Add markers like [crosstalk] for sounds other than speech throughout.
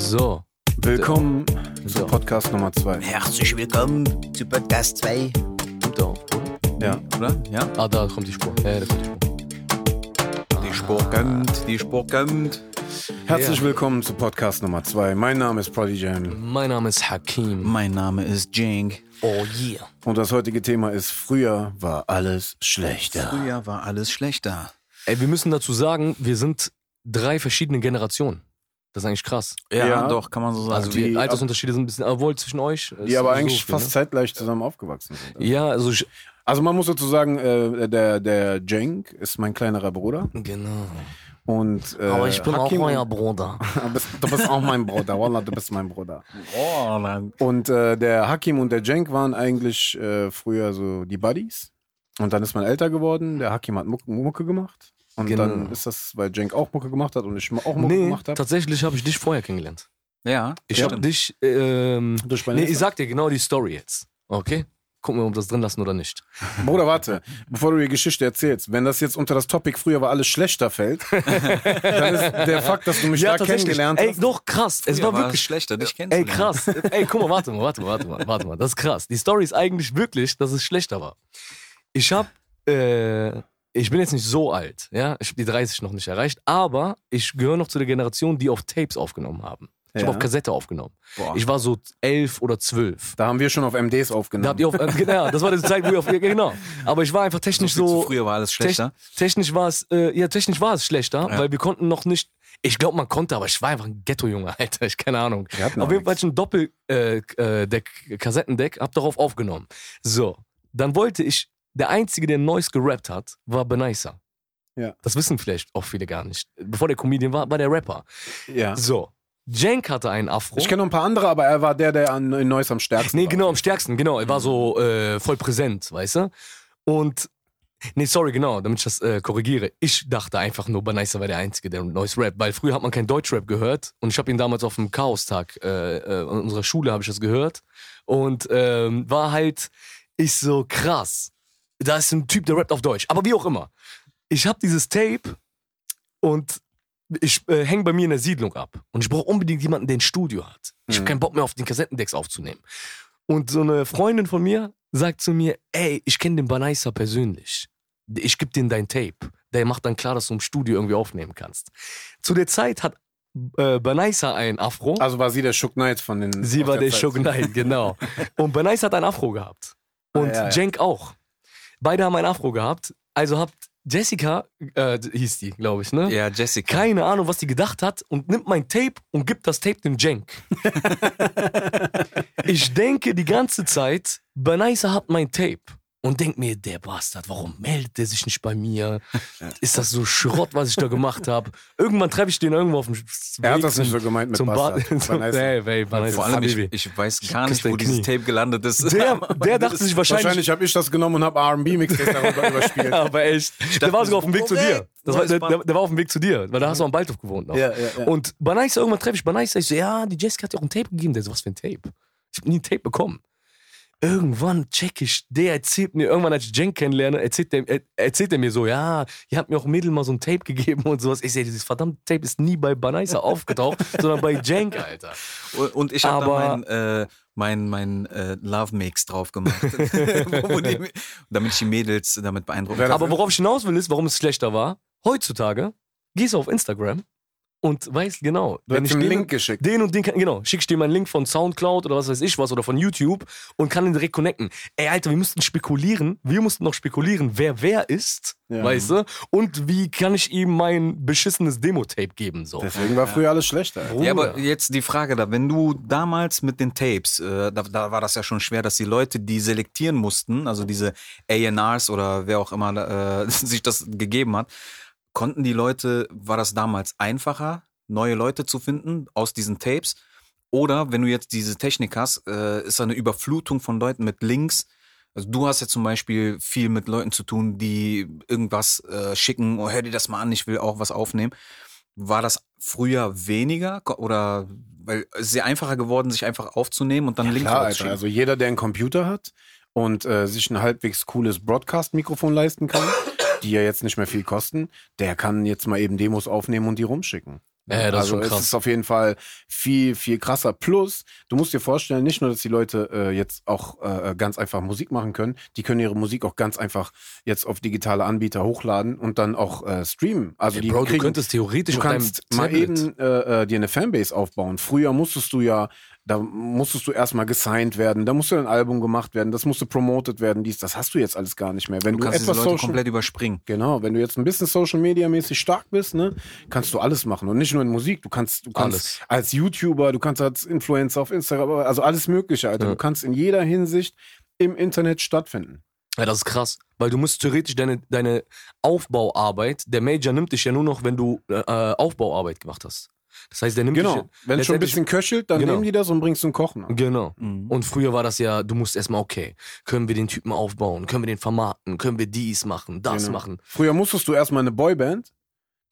So. Willkommen So. zu Podcast Nummer 2. Herzlich willkommen zu Podcast 2. Kommt auf, oder? Ja. Oder? Ja. Ah, da kommt die Spur. Ja, da kommt die Spur. Die Spur kommt, die Spur kommt. Herzlich Ja. willkommen zu Podcast Nummer 2. Mein Name ist Prodigy Jam Mein Name ist Hakim. Mein Name ist Jink. Oh yeah. und das heutige Thema ist Früher war alles schlechter. Früher war alles schlechter. Ey, wir müssen dazu sagen, wir sind drei verschiedene Generationen. Das ist eigentlich krass. Ja, Ja. doch, kann man so sagen. Also die- die Altersunterschiede sind ein bisschen, obwohl zwischen euch. Die aber so eigentlich viel, fast ne? zeitgleich zusammen aufgewachsen sind. Ja, also ich, Also man muss dazu sagen, äh, der, der Cenk ist mein kleinerer Bruder. genau. Und, äh, Aber ich bin Hakim auch euer Bruder. [laughs] du, bist, du bist auch mein Bruder. Wallah, du bist mein Bruder. oh, nein. Und äh, der Hakim und der Cenk waren eigentlich äh, früher so die Buddies. Und dann ist man älter geworden. Der Hakim hat Mucke, Mucke gemacht. Und Genau. dann ist das, weil Cenk auch Mucke gemacht hat und ich auch Mucke Nee, gemacht habe. tatsächlich habe ich dich vorher kennengelernt. Ja, Ich Ja. habe dich. Ähm, Durch meine nee, ich sag dir genau die Story jetzt. Okay? Gucken wir, ob wir das drin lassen oder nicht. Bruder, warte, bevor du die Geschichte erzählst, wenn das jetzt unter das Topic früher war alles schlechter fällt, [laughs] dann ist der Fakt, dass du mich da kennengelernt Ey, hast. doch, krass. Es war war wirklich schlechter, dich Ey, kennenzulernen. krass. Ey, guck mal, warte mal, warte mal, warte mal, warte mal. Das ist krass. Die Story ist eigentlich wirklich, dass es schlechter war. Ich hab, äh, ich bin jetzt nicht so alt, ja. Ich habe die 30 noch nicht erreicht, aber ich gehöre noch zu der Generation, die auf Tapes aufgenommen haben. Ich Ja. habe auf Kassette aufgenommen. Boah. Ich war so elf oder zwölf. Da haben wir schon auf MDs aufgenommen. Da habt ihr auf, äh, genau, das war die Zeit, wo ihr auf, ja, genau. Aber ich war einfach technisch so, so, früher war alles schlechter. Techn- Technisch war es, äh, ja, technisch war es schlechter, Ja. weil wir konnten noch nicht. Ich glaube, man konnte, aber ich war einfach ein Ghetto-Junge, [laughs] Alter. Ich keine Ahnung. Wir hatten Auf jeden Fall ein Doppel äh, äh, Deck, Kassettendeck, hab darauf aufgenommen. So, dann wollte ich, der Einzige, der Neues gerappt hat, war Benaisa. Ja. Das wissen vielleicht auch viele gar nicht. Bevor der Comedian war, war der Rapper. Ja. So, Jank hatte einen Afro. Ich kenne noch ein paar andere, aber er war der, der an, in Neuss am stärksten Nee, war. genau, am stärksten, genau. Er war so äh, voll präsent, weißt du? Und, nee, sorry, genau, damit ich das äh, korrigiere. Ich dachte einfach nur, Banaisa war der Einzige, der neues Rap, weil früher hat man kein Deutschrap gehört und ich habe ihn damals auf dem Chaostag äh, äh, unserer Schule habe ich das gehört und ähm, war halt, ich so krass. Da ist ein Typ, der rappt auf Deutsch, aber wie auch immer. Ich habe dieses Tape und ich äh, hänge bei mir in der Siedlung ab und ich brauche unbedingt jemanden, der ein Studio hat. Ich habe Mhm. keinen Bock mehr auf den Kassettendecks aufzunehmen. Und so eine Freundin von mir sagt zu mir, ey, ich kenne den Banaisa persönlich. Ich gebe dir dein Tape. Der macht dann klar, dass du im Studio irgendwie aufnehmen kannst. Zu der Zeit hat äh, Banaisa ein Afro. Also war sie der Shook Knight von den. Sie war der Zeit. Shogun Knight, genau. [laughs] Und Banaisa hat ein Afro gehabt. Und Ah, ja, ja. Jenk auch. Beide haben ein Afro gehabt. Also habt Jessica, äh, hieß die, glaube ich, ne? Ja, Jessica. keine Ahnung, was die gedacht hat und nimmt mein Tape und gibt das Tape dem Jenk. [laughs] ich denke die ganze Zeit, Banaisa hat mein Tape. Und denk mir, der Bastard, warum meldet der sich nicht bei mir? [laughs] Ist das so Schrott, was ich da gemacht habe? Irgendwann treffe ich den irgendwo auf dem Er hat Weg das nicht zum- so gemeint mit zum Bad. Bastard. [laughs] Zum, Nice. nee, ey, Banaisa, Vor allem, ich, ich weiß gar nicht, wo dieses. Tape gelandet ist. der, [laughs] der dachte sich wahrscheinlich, Wahrscheinlich habe ich das genommen und habe R&B-Mixtapes darüber überspielt. aber echt, der war sogar auf dem Weg zu dir. Das war, der, der, war auf dem Weg zu dir, weil da hast du am Baldhof gewohnt noch. Ja, ja, ja. Und Banaisa, irgendwann treffe ich Banaisa, ich so, ja, die Jessica hat dir auch ein Tape gegeben. Der so, was für ein Tape? Ich habe nie ein Tape bekommen. Irgendwann check ich, der erzählt mir, irgendwann als ich Jen kennenlerne, erzählt der, er, erzählt er mir so, ja, ihr habt mir auch Mädel mal so ein Tape gegeben und sowas. Ich sehe, dieses verdammte Tape ist nie bei Banaisa [laughs] aufgetaucht, sondern bei Jenk, Alter. Und- Und ich habe mein, äh, mein, mein äh, Love Mix drauf gemacht. [laughs] [laughs] Die, damit ich die Mädels damit das- Aber worauf ich hinaus will, ist, warum es schlechter war. Heutzutage gehst du auf Instagram und weißt genau, Du hast einen den- Link geschickt. Den und den kann, genau, schick ich dir meinen Link von Soundcloud oder was weiß ich was oder von YouTube und kann ihn direkt connecten. Ey, Alter, wir mussten spekulieren, wir mussten noch spekulieren, wer wer ist, Ja. weißt du? Und wie kann ich ihm mein beschissenes Demo-Tape geben, so. Deswegen war früher alles schlechter. Bruder. Ja, aber jetzt die Frage da, wenn du damals mit den Tapes, äh, da, da war das ja schon schwer, dass die Leute, die selektieren mussten, also diese A&Rs oder wer auch immer äh, [laughs] sich das gegeben hat, konnten die Leute, war das damals einfacher, neue Leute zu finden aus diesen Tapes? Oder wenn du jetzt diese Technik hast, äh, ist da eine Überflutung von Leuten mit Links. Also du hast ja zum Beispiel viel mit Leuten zu tun, die irgendwas äh, schicken, oh, hör dir das mal an, ich will auch was aufnehmen. War das früher weniger oder weil es ist sehr einfacher geworden, sich einfach aufzunehmen und dann Link Klar, zu Alter. Also jeder, der einen Computer hat und äh, sich ein halbwegs cooles Broadcast-Mikrofon leisten kann, die ja jetzt nicht mehr viel kosten, der kann jetzt mal eben Demos aufnehmen und die rumschicken. Ja, das ist also schon krass. es ist auf jeden Fall viel, viel krasser. Plus, du musst dir vorstellen, nicht nur, dass die Leute äh, jetzt auch äh, ganz einfach Musik machen können, die können ihre Musik auch ganz einfach jetzt auf digitale Anbieter hochladen und dann auch äh, streamen. Also Ey, die Bro, du kriegen, könntest theoretisch du kannst mal eben äh, äh, dir eine Fanbase aufbauen. Früher musstest du ja, da musstest du erstmal gesigned werden, da musste ein Album gemacht werden, das musste promoted werden, dies, das hast du jetzt alles gar nicht mehr. Wenn Du du, kannst etwas Social, komplett überspringen. genau, wenn du jetzt ein bisschen Social Media mäßig stark bist, ne, kannst du alles machen und nicht nur in Musik. Du kannst, du kannst Alles. als YouTuber, du kannst als Influencer auf Instagram, also alles Mögliche, Alter. Ja. Du kannst in jeder Hinsicht im Internet stattfinden. Ja, das ist krass. Weil du musst theoretisch deine, deine Aufbauarbeit, der Major nimmt dich ja nur noch, wenn du äh, Aufbauarbeit gemacht hast. Das heißt, der nimmt Genau. dich. Wenn es schon ein bisschen köchelt, dann Genau. nehmen die das und bringst zum Kochen. an. Genau. Mhm. Und früher war das ja, du musst erstmal, okay, können wir den Typen aufbauen, können wir den vermarkten, können wir dies machen, das Genau. machen. Früher musstest du erstmal eine Boyband,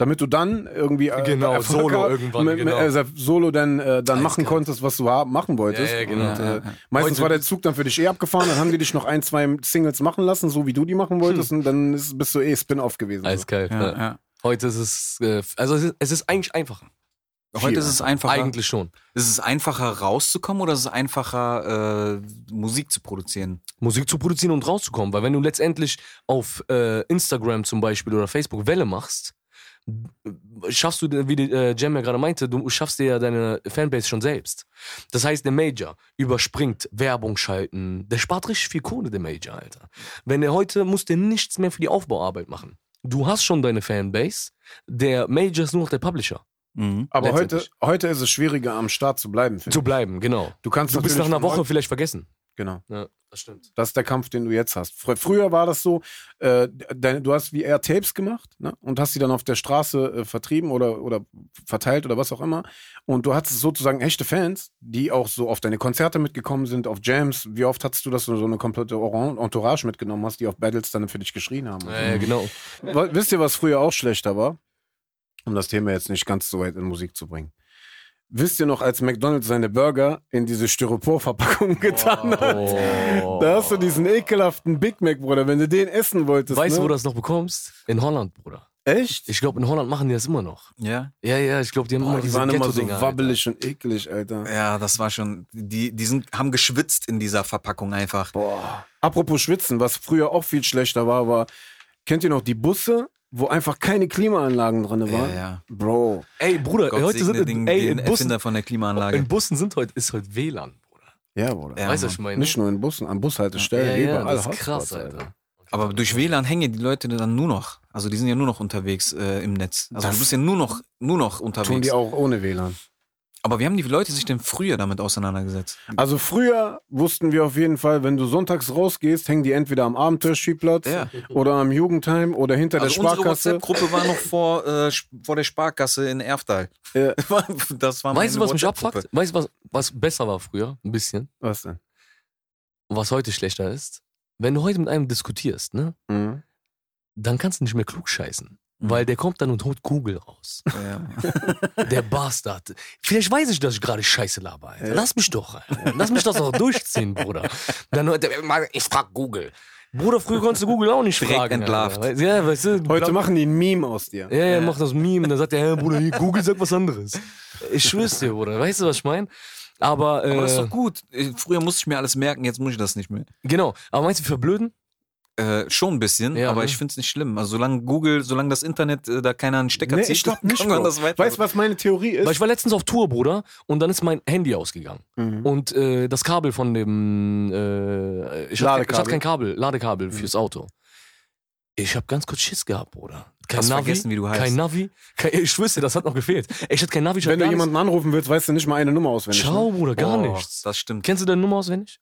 damit du dann irgendwie äh, Genau, Erfolg Solo irgendwann, mit, genau. äh, Solo dann, äh, dann machen konntest, was du machen wolltest. Ja, ja, genau. Und, Ja, äh, ja. Meistens Heute- war der Zug dann für dich eh abgefahren, dann haben die dich noch ein, zwei Singles machen lassen, so wie du die machen wolltest, und dann ist, bist du eh Spin-off gewesen. so. Eiskalt. Ja, Ja, ja. Heute ist es, äh, also es ist, es ist eigentlich einfacher. Heute Viel ist es einfacher. Eigentlich schon. Ist es einfacher rauszukommen oder ist es einfacher äh, Musik zu produzieren? Musik zu produzieren und rauszukommen. Weil wenn du letztendlich auf äh, Instagram zum Beispiel oder Facebook Welle machst, äh, schaffst du, wie äh, Jem ja gerade meinte, du schaffst dir ja deine Fanbase schon selbst. Das heißt, der Major überspringt Werbung schalten. Der spart richtig viel Kohle, der Major, Alter. Wenn er heute, muss der nichts mehr für die Aufbauarbeit machen. Du hast schon deine Fanbase, der Major ist nur noch der Publisher. Mhm. Aber heute, heute ist es schwieriger, am Start zu bleiben. Zu ich. bleiben, genau. Du kannst Du bist nach einer Woche vielleicht vergessen. Genau. Ja, das stimmt. Das ist der Kampf, den du jetzt hast. Fr früher war das so, äh, deine, du hast wie eher Tapes gemacht ne? und hast die dann auf der Straße äh, vertrieben oder, oder verteilt oder was auch immer. Und du hattest sozusagen echte Fans, die auch so auf deine Konzerte mitgekommen sind, auf Jams. Wie oft hattest du, dass du so eine komplette Entourage mitgenommen hast, die auf Battles dann für dich geschrien haben? Ja, ja, genau. Wisst ihr, was früher auch schlechter war? Um das Thema jetzt nicht ganz so weit in Musik zu bringen. Wisst ihr noch, als McDonalds seine Burger in diese Styroporverpackung [laughs] getan hat? Oh. Da hast du diesen ekelhaften Big Mac, Bruder. Wenn du den essen wolltest. Weißt du, ne? wo du das noch bekommst? In Holland, Bruder. Echt? Ich glaube, in Holland machen die das immer noch. Ja. Ja, ja, ich glaube, die haben Boah, immer die diese waren immer so wabbelig und eklig, Alter. Ja, das war schon. Die, die sind, haben geschwitzt in dieser Verpackung einfach. Boah. Apropos Schwitzen, was früher auch viel schlechter war, war, kennt ihr noch die Busse, wo einfach keine Klimaanlagen drin waren? Ja, ja. Bro. Ey, Bruder, Gott heute sind den, ey, den in Bussen, Erfinder von der Klimaanlage. in Bussen sind heute, ist heute WLAN, Bruder. Ja, Bruder. Ja, weißt du, was ich meine? Nicht nur in Bussen, an Bushaltestellen, ja, ja, überall das ist Hotspots, krass, Alter. Aber durch WLAN hängen die Leute dann nur noch. Also die sind ja nur noch unterwegs äh, im Netz. Also Das- du bist ja nur noch, nur noch Tun unterwegs. die auch ohne WLAN. Aber wie haben die Leute sich denn früher damit auseinandergesetzt? Also früher wussten wir auf jeden Fall, wenn du sonntags rausgehst, hängen die entweder am Abenteuerspielplatz Ja. oder am Jugendheim oder hinter Also der unsere Sparkasse. WhatsApp-Gruppe war noch vor, äh, vor der Sparkasse in Erftal. Ja. [laughs] Das war Weißt du, was mich abfuckt? Weißt du, was, was besser war früher? Ein bisschen. Was denn? Und was heute schlechter ist? Wenn du heute mit einem diskutierst, ne? Mhm. Dann kannst du nicht mehr klug scheißen. Mhm. Weil der kommt dann und holt Google raus. Ja. [laughs] Der Bastard. Vielleicht weiß ich, dass ich gerade Scheiße laber, Alter. Lass mich doch, Alter. Lass mich das doch durchziehen, Bruder. Dann ich frag Google. Bruder, früher konntest du Google auch nicht Direkt fragen. entlarvt. Alter. Ja, weißt du, Heute machen die ein Meme aus dir. Ja, ja, macht das Meme und dann sagt er, hey, Bruder, Google sagt was anderes. Ich schwör's dir, Bruder. Weißt du, was ich meine? Aber, äh, Aber das ist doch gut. Äh, Früher musste ich mir alles merken, jetzt muss ich das nicht mehr. genau. Aber meinst du, verblöden? Äh, schon ein bisschen, Ja, aber ne? ich finde es nicht schlimm. Also solange Google, solange das Internet äh, da keiner einen Stecker Nee, zieht, ich glaube [laughs] nicht, kann man das weiter. Weißt du, was meine Theorie Weil ist? ich war letztens auf Tour, Bruder, und dann ist mein Handy ausgegangen. Mhm. Und äh, das Kabel von dem, äh, ich, hatte, ich Ladekabel. hatte kein Kabel, Ladekabel fürs Auto. Ich habe ganz kurz Schiss gehabt, Bruder. Kein Hast Navi, vergessen, wie du heißt. kein Navi. Kein, ich dir, das hat noch gefehlt. Ich hatte kein Navi, ich Wenn du jemanden anrufen willst, weißt du nicht mal eine Nummer auswendig. nichts. Ciao, Bruder, gar Boah, nichts. Das stimmt. Kennst du deine Nummer auswendig?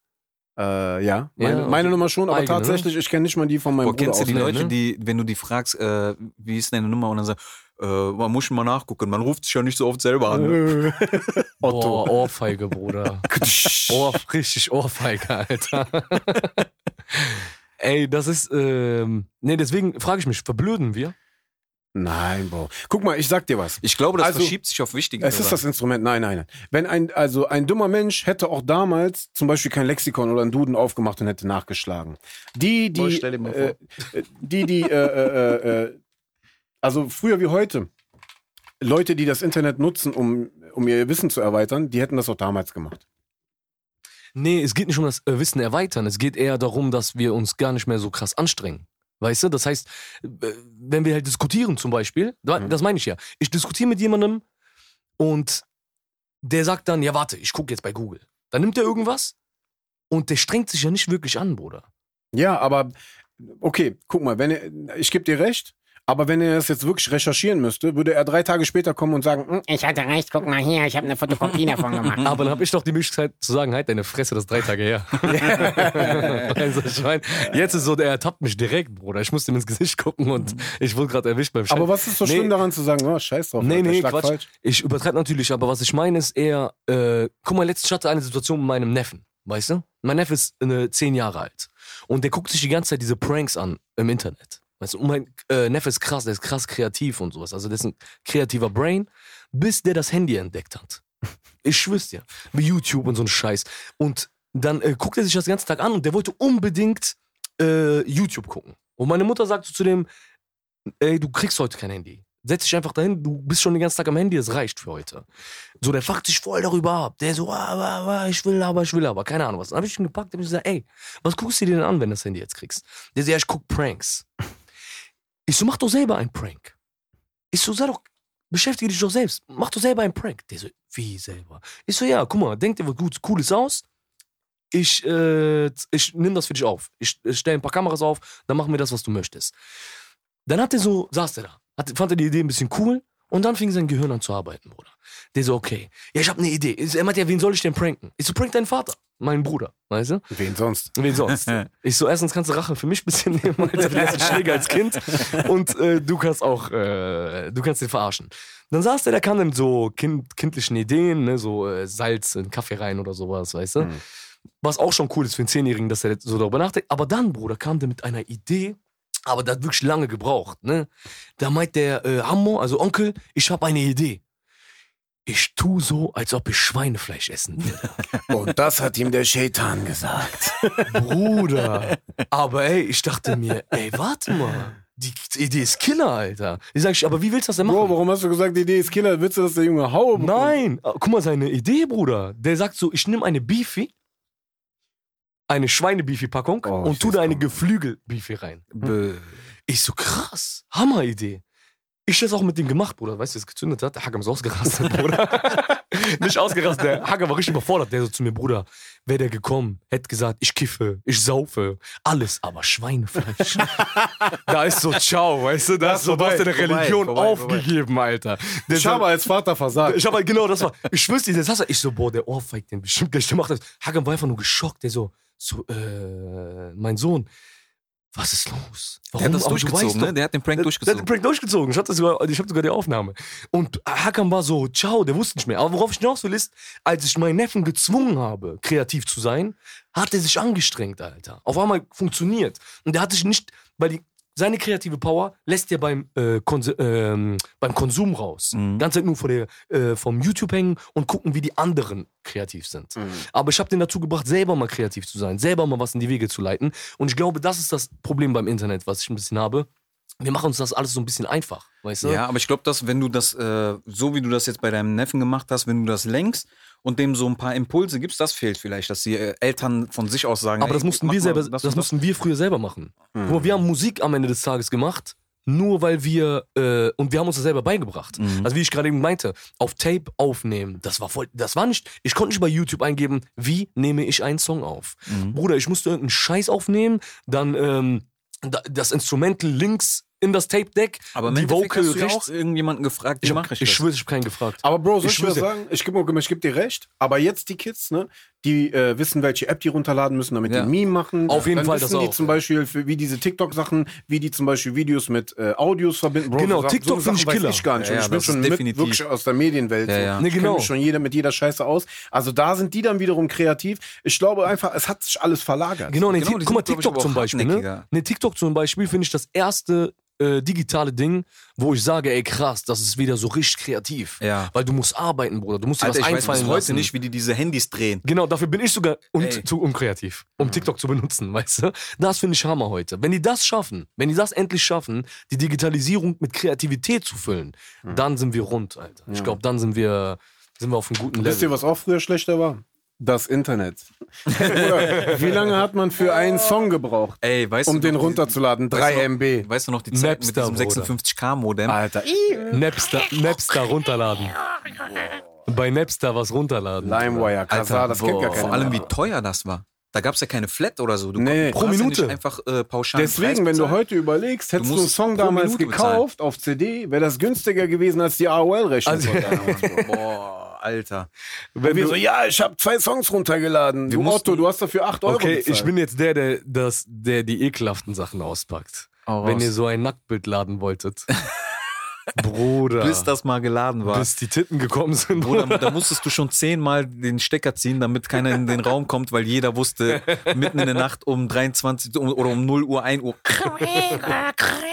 Ne? Äh, ja, meine, Ja, meine Nummer schon, aber eigene, ne? tatsächlich, ich kenne nicht mal die von meinem Boah, Bruder kennst du die auswendig. Leute, ne? die, wenn du die fragst, äh, wie ist deine Nummer und dann sagst, äh, man muss schon mal nachgucken, man ruft sich ja nicht so oft selber an. Ne? [laughs] Otto. Boah, Ohrfeige, Bruder. [laughs] Ohr, richtig Ohrfeige, Alter. [laughs] Ey, das ist, ähm, nee, deswegen frage ich mich, verblöden wir? Nein, Bro. Guck mal, ich sag dir was. Ich glaube, das Also, verschiebt sich auf wichtige Es ist das Instrument, nein, nein, nein. Wenn ein, also ein dummer Mensch hätte auch damals zum Beispiel kein Lexikon oder einen Duden aufgemacht und hätte nachgeschlagen. Die, Boah, die, stell dir mal äh, äh, die, die, äh, äh, äh, also früher wie heute, Leute, die das Internet nutzen, um, um ihr Wissen zu erweitern, die hätten das auch damals gemacht. Nee, es geht nicht um das äh, Wissen erweitern. Es geht eher darum, dass wir uns gar nicht mehr so krass anstrengen. Weißt du? Das heißt, äh, wenn wir halt diskutieren zum Beispiel, Mhm. das meine ich ja. Ich diskutiere mit jemandem und der sagt dann, ja warte, ich gucke jetzt bei Google. Dann nimmt er irgendwas und der strengt sich ja nicht wirklich an, Bruder. Ja, aber okay, guck mal, wenn ich gebe dir recht, aber wenn er das jetzt wirklich recherchieren müsste, würde er drei Tage später kommen und sagen, "Hm, Ich hatte recht, guck mal hier, ich habe eine Fotokopie [laughs] davon gemacht. Aber dann habe ich doch die Möglichkeit zu sagen, halt deine Fresse, das ist drei Tage her. [laughs] [laughs] also, ich mein, jetzt ist so, der ertappt mich direkt, Bruder. Ich musste ihm ins Gesicht gucken und ich wurde gerade erwischt beim Chef. aber was ist so Nee. schlimm daran zu sagen, oh, scheiß drauf, Nee, Alter, nee, ich lag Quatsch. falsch. Ich übertreibe natürlich, aber was ich meine ist eher, äh, guck mal, letztens hatte ich eine Situation mit meinem Neffen, weißt du? Mein Neffe ist äh, zehn Jahre alt und der guckt sich die ganze Zeit diese Pranks an im Internet. Weißt du, und mein äh, Neffe ist krass, der ist krass kreativ und sowas. Also der ist ein kreativer Brain, bis der das Handy entdeckt hat. [laughs] Ich schwör's dir. Wie YouTube und so ein Scheiß. Und dann äh, guckt er sich das den ganzen Tag an und der wollte unbedingt äh, YouTube gucken. Und meine Mutter sagt so zu dem, ey, du kriegst heute kein Handy. Setz dich einfach dahin, du bist schon den ganzen Tag am Handy, es reicht für heute. So, der fuckt sich voll darüber ab. Der so, ah, ah, ah, ich will aber, ich will aber, keine Ahnung was. Dann hab ich ihn gepackt, hab ich gesagt, ey, was guckst du dir denn an, wenn du das Handy jetzt kriegst? Der so, ja, ich guck Pranks. Ich so, mach doch selber einen Prank. Ich so, sei doch, beschäftige dich doch selbst. Mach doch selber einen Prank. Der so, wie selber? Ich so, ja, guck mal, denk dir was gut, Cooles aus. Ich, äh, ich nimm das für dich auf. Ich, ich stelle ein paar Kameras auf, dann machen wir das, was du möchtest. Dann hat er so, saß der da, hat, fand er die Idee ein bisschen cool und dann fing sein Gehirn an zu arbeiten, Bruder. Der so, okay, ja, ich habe eine Idee. Er meint ja, wen soll ich denn pranken? Ich so, prank deinen Vater, meinen Bruder, weißt du? Wen sonst? Wen sonst? [laughs] Ich so, erstens kannst du Rache für mich ein bisschen nehmen, Alter, der letzte Schläger als Kind. Und äh, du kannst auch, äh, du kannst den verarschen. Dann saß der, der kam dann mit so kind, kindlichen Ideen, ne, so äh, Salz in Kaffee rein oder sowas, weißt du? Mhm. Was auch schon cool ist für einen Zehnjährigen, dass er so darüber nachdenkt. Aber dann, Bruder, kam der mit einer Idee, aber der hat wirklich lange gebraucht, ne? Da meint der äh, Hammo, also Onkel, ich habe eine Idee. Ich tu so, als ob ich Schweinefleisch essen würde. [laughs] Und das hat ihm der Shaitan gesagt. [laughs] Bruder. Aber ey, ich dachte mir, ey, warte mal. Die Idee ist Killer, Alter. Ich sag, aber wie willst du das denn machen? Bro, warum hast du gesagt, die Idee ist Killer? Willst du, dass der Junge haue bekommt? Nein, Ah, guck mal, seine Idee, Bruder. Der sagt so, ich nehme eine Beefy, eine Schweine-Beefy-Packung Oh, und tu da eine. Geflügel-Beefy rein. Bö. Ich so, krass, Hammer-Idee. Ich das auch mit dem gemacht, Bruder. Weißt du, wie es gezündet hat? Der Hacker ist ausgerastet, Bruder. [laughs] Nicht ausgerastet, der Hacker war richtig überfordert. Der so zu mir, Bruder, wäre der gekommen, hätte gesagt, ich kiffe, ich saufe, alles, aber Schweinefleisch. [laughs] da ist so, ciao, weißt du, da Das ist so, du hast vorbei, deine Religion vorbei, aufgegeben, Alter. Der Ich habe als Vater versagt. ich habe halt genau das war. Ich schwör's dir, das hast du. Ich so, boah, der ohrfeigt den bestimmt gleich. Der macht das. War einfach nur geschockt. Der so, so, äh, mein Sohn, was ist los? Der hat das Aber du weißt durchgezogen, doch- ne? Der hat den Prank der, der hat durchgezogen. den Prank durchgezogen. Ich hatte sogar, ich hab sogar die Aufnahme. Und Hakan war so, ciao, der wusste nicht mehr. Aber worauf ich hinaus will, ist, als ich meinen Neffen gezwungen habe, kreativ zu sein, hat er sich angestrengt, Alter. Auf einmal funktioniert. Und der hat sich nicht, weil die, seine kreative Power lässt er beim, äh, Konse ähm, beim Konsum raus. Mhm. Ganz Zeit nur vor der, äh, vom YouTube hängen und gucken, wie die anderen kreativ sind. Aber ich habe den dazu gebracht, selber mal kreativ zu sein, selber mal was in die Wege zu leiten. Und ich glaube, das ist das Problem beim Internet, was ich ein bisschen habe. Wir machen uns das alles so ein bisschen einfach, weißt du? Ja, aber ich glaube, dass wenn du das, äh, so wie du das jetzt bei deinem Neffen gemacht hast, wenn du das lenkst und dem so ein paar Impulse gibst, das fehlt vielleicht, dass die äh, Eltern von sich aus sagen, Aber das mussten wir selber, das das, mussten wir früher selber machen. Guck mal, wir haben Musik am Ende des Tages gemacht, nur weil wir, äh, und wir haben uns das selber beigebracht. Mhm. Also wie ich gerade eben meinte, auf Tape aufnehmen, das war voll, das war nicht, ich konnte nicht bei YouTube eingeben, wie nehme ich einen Song auf. Mhm. Bruder, ich musste irgendeinen Scheiß aufnehmen, dann ähm, da- das Instrumental links in das Tape-Deck, Aber im die Vocal hast du ja auch irgendjemanden gefragt, wie Ich, mache ich, ich das? schwöre, ich habe keinen gefragt. Aber Bro, soll Ich ich, dir sagen? Ich gebe ich geb dir recht. Aber jetzt die Kids, ne, die äh, wissen, welche App die runterladen müssen, damit Ja. die ein Meme machen. Auf jeden Dann Fall das wissen die auch, zum ja. Beispiel, für, wie diese TikTok-Sachen, wie die zum Beispiel Videos mit äh, Audios verbinden. Bro, Genau, so, TikTok so finde ich Killer. ich gar nicht. Ja, Und ja, ich bin das schon mit, definitiv. wirklich aus der Medienwelt. Ja, so. ja. Ne, Ich kenn genau. mich schon jeder mit jeder Scheiße aus. Also da sind die dann wiederum kreativ. Ich glaube einfach, es hat sich alles verlagert. Genau, ne, Genau, die guck mal, ich, TikTok aber zum Beispiel. Ne, TikTok zum Beispiel finde ich das erste äh, digitale Ding, wo ich sage, ey krass, das ist wieder so richtig kreativ. Ja. Weil du musst arbeiten, Bruder. Du musst dir Alter, was ich weiß einfallen bis heute lassen. nicht, wie die diese Handys drehen. Genau, dafür bin ich sogar Ey. und zu unkreativ, um TikTok zu benutzen, [laughs] weißt du? Das finde ich Hammer heute. Wenn die das schaffen, wenn die das endlich schaffen, die Digitalisierung mit Kreativität zu füllen, dann sind wir rund, Alter. Ich glaube, dann sind wir, sind wir auf einem guten Wisst ihr, Level. was auch früher schlechter war? Das Internet. Wie lange hat man für einen Song gebraucht, Ey, weißt um du den noch, runterzuladen? 3 weißt du MB. Noch, weißt du noch die Zeit Napster, mit diesem Bruder. 56k-Modem? Alter. Napster, Napster runterladen. Bei Napster was runterladen. LimeWire, Kazaa, das kennt gar keiner. Vor allem, wie teuer das war. Da gab es ja keine Flat oder so. Du Nee. Pro du ja Minute. Nicht einfach äh, pauschal einen Deswegen, wenn du bezahlen. heute überlegst, hättest du, einen musst Song damals Minute gekauft auf CD, wäre das günstiger gewesen als die AOL-Rechnung. Also- [laughs] Boah, Alter. Wenn wir so, ja, ich habe zwei Songs runtergeladen. Du Otto, du hast dafür 8 Euro Okay, bezahlt. ich bin jetzt der, der, das, der die ekelhaften Sachen auspackt. Wenn ihr so ein Nacktbild laden wolltet. [laughs] Bruder. Bis das mal geladen war. bis die Titten gekommen sind. Bruder, [laughs] da musstest du schon zehnmal den Stecker ziehen, damit keiner in den Raum kommt, weil jeder wusste, mitten in der Nacht um 23 um- oder um 0 Uhr, 1 Uhr.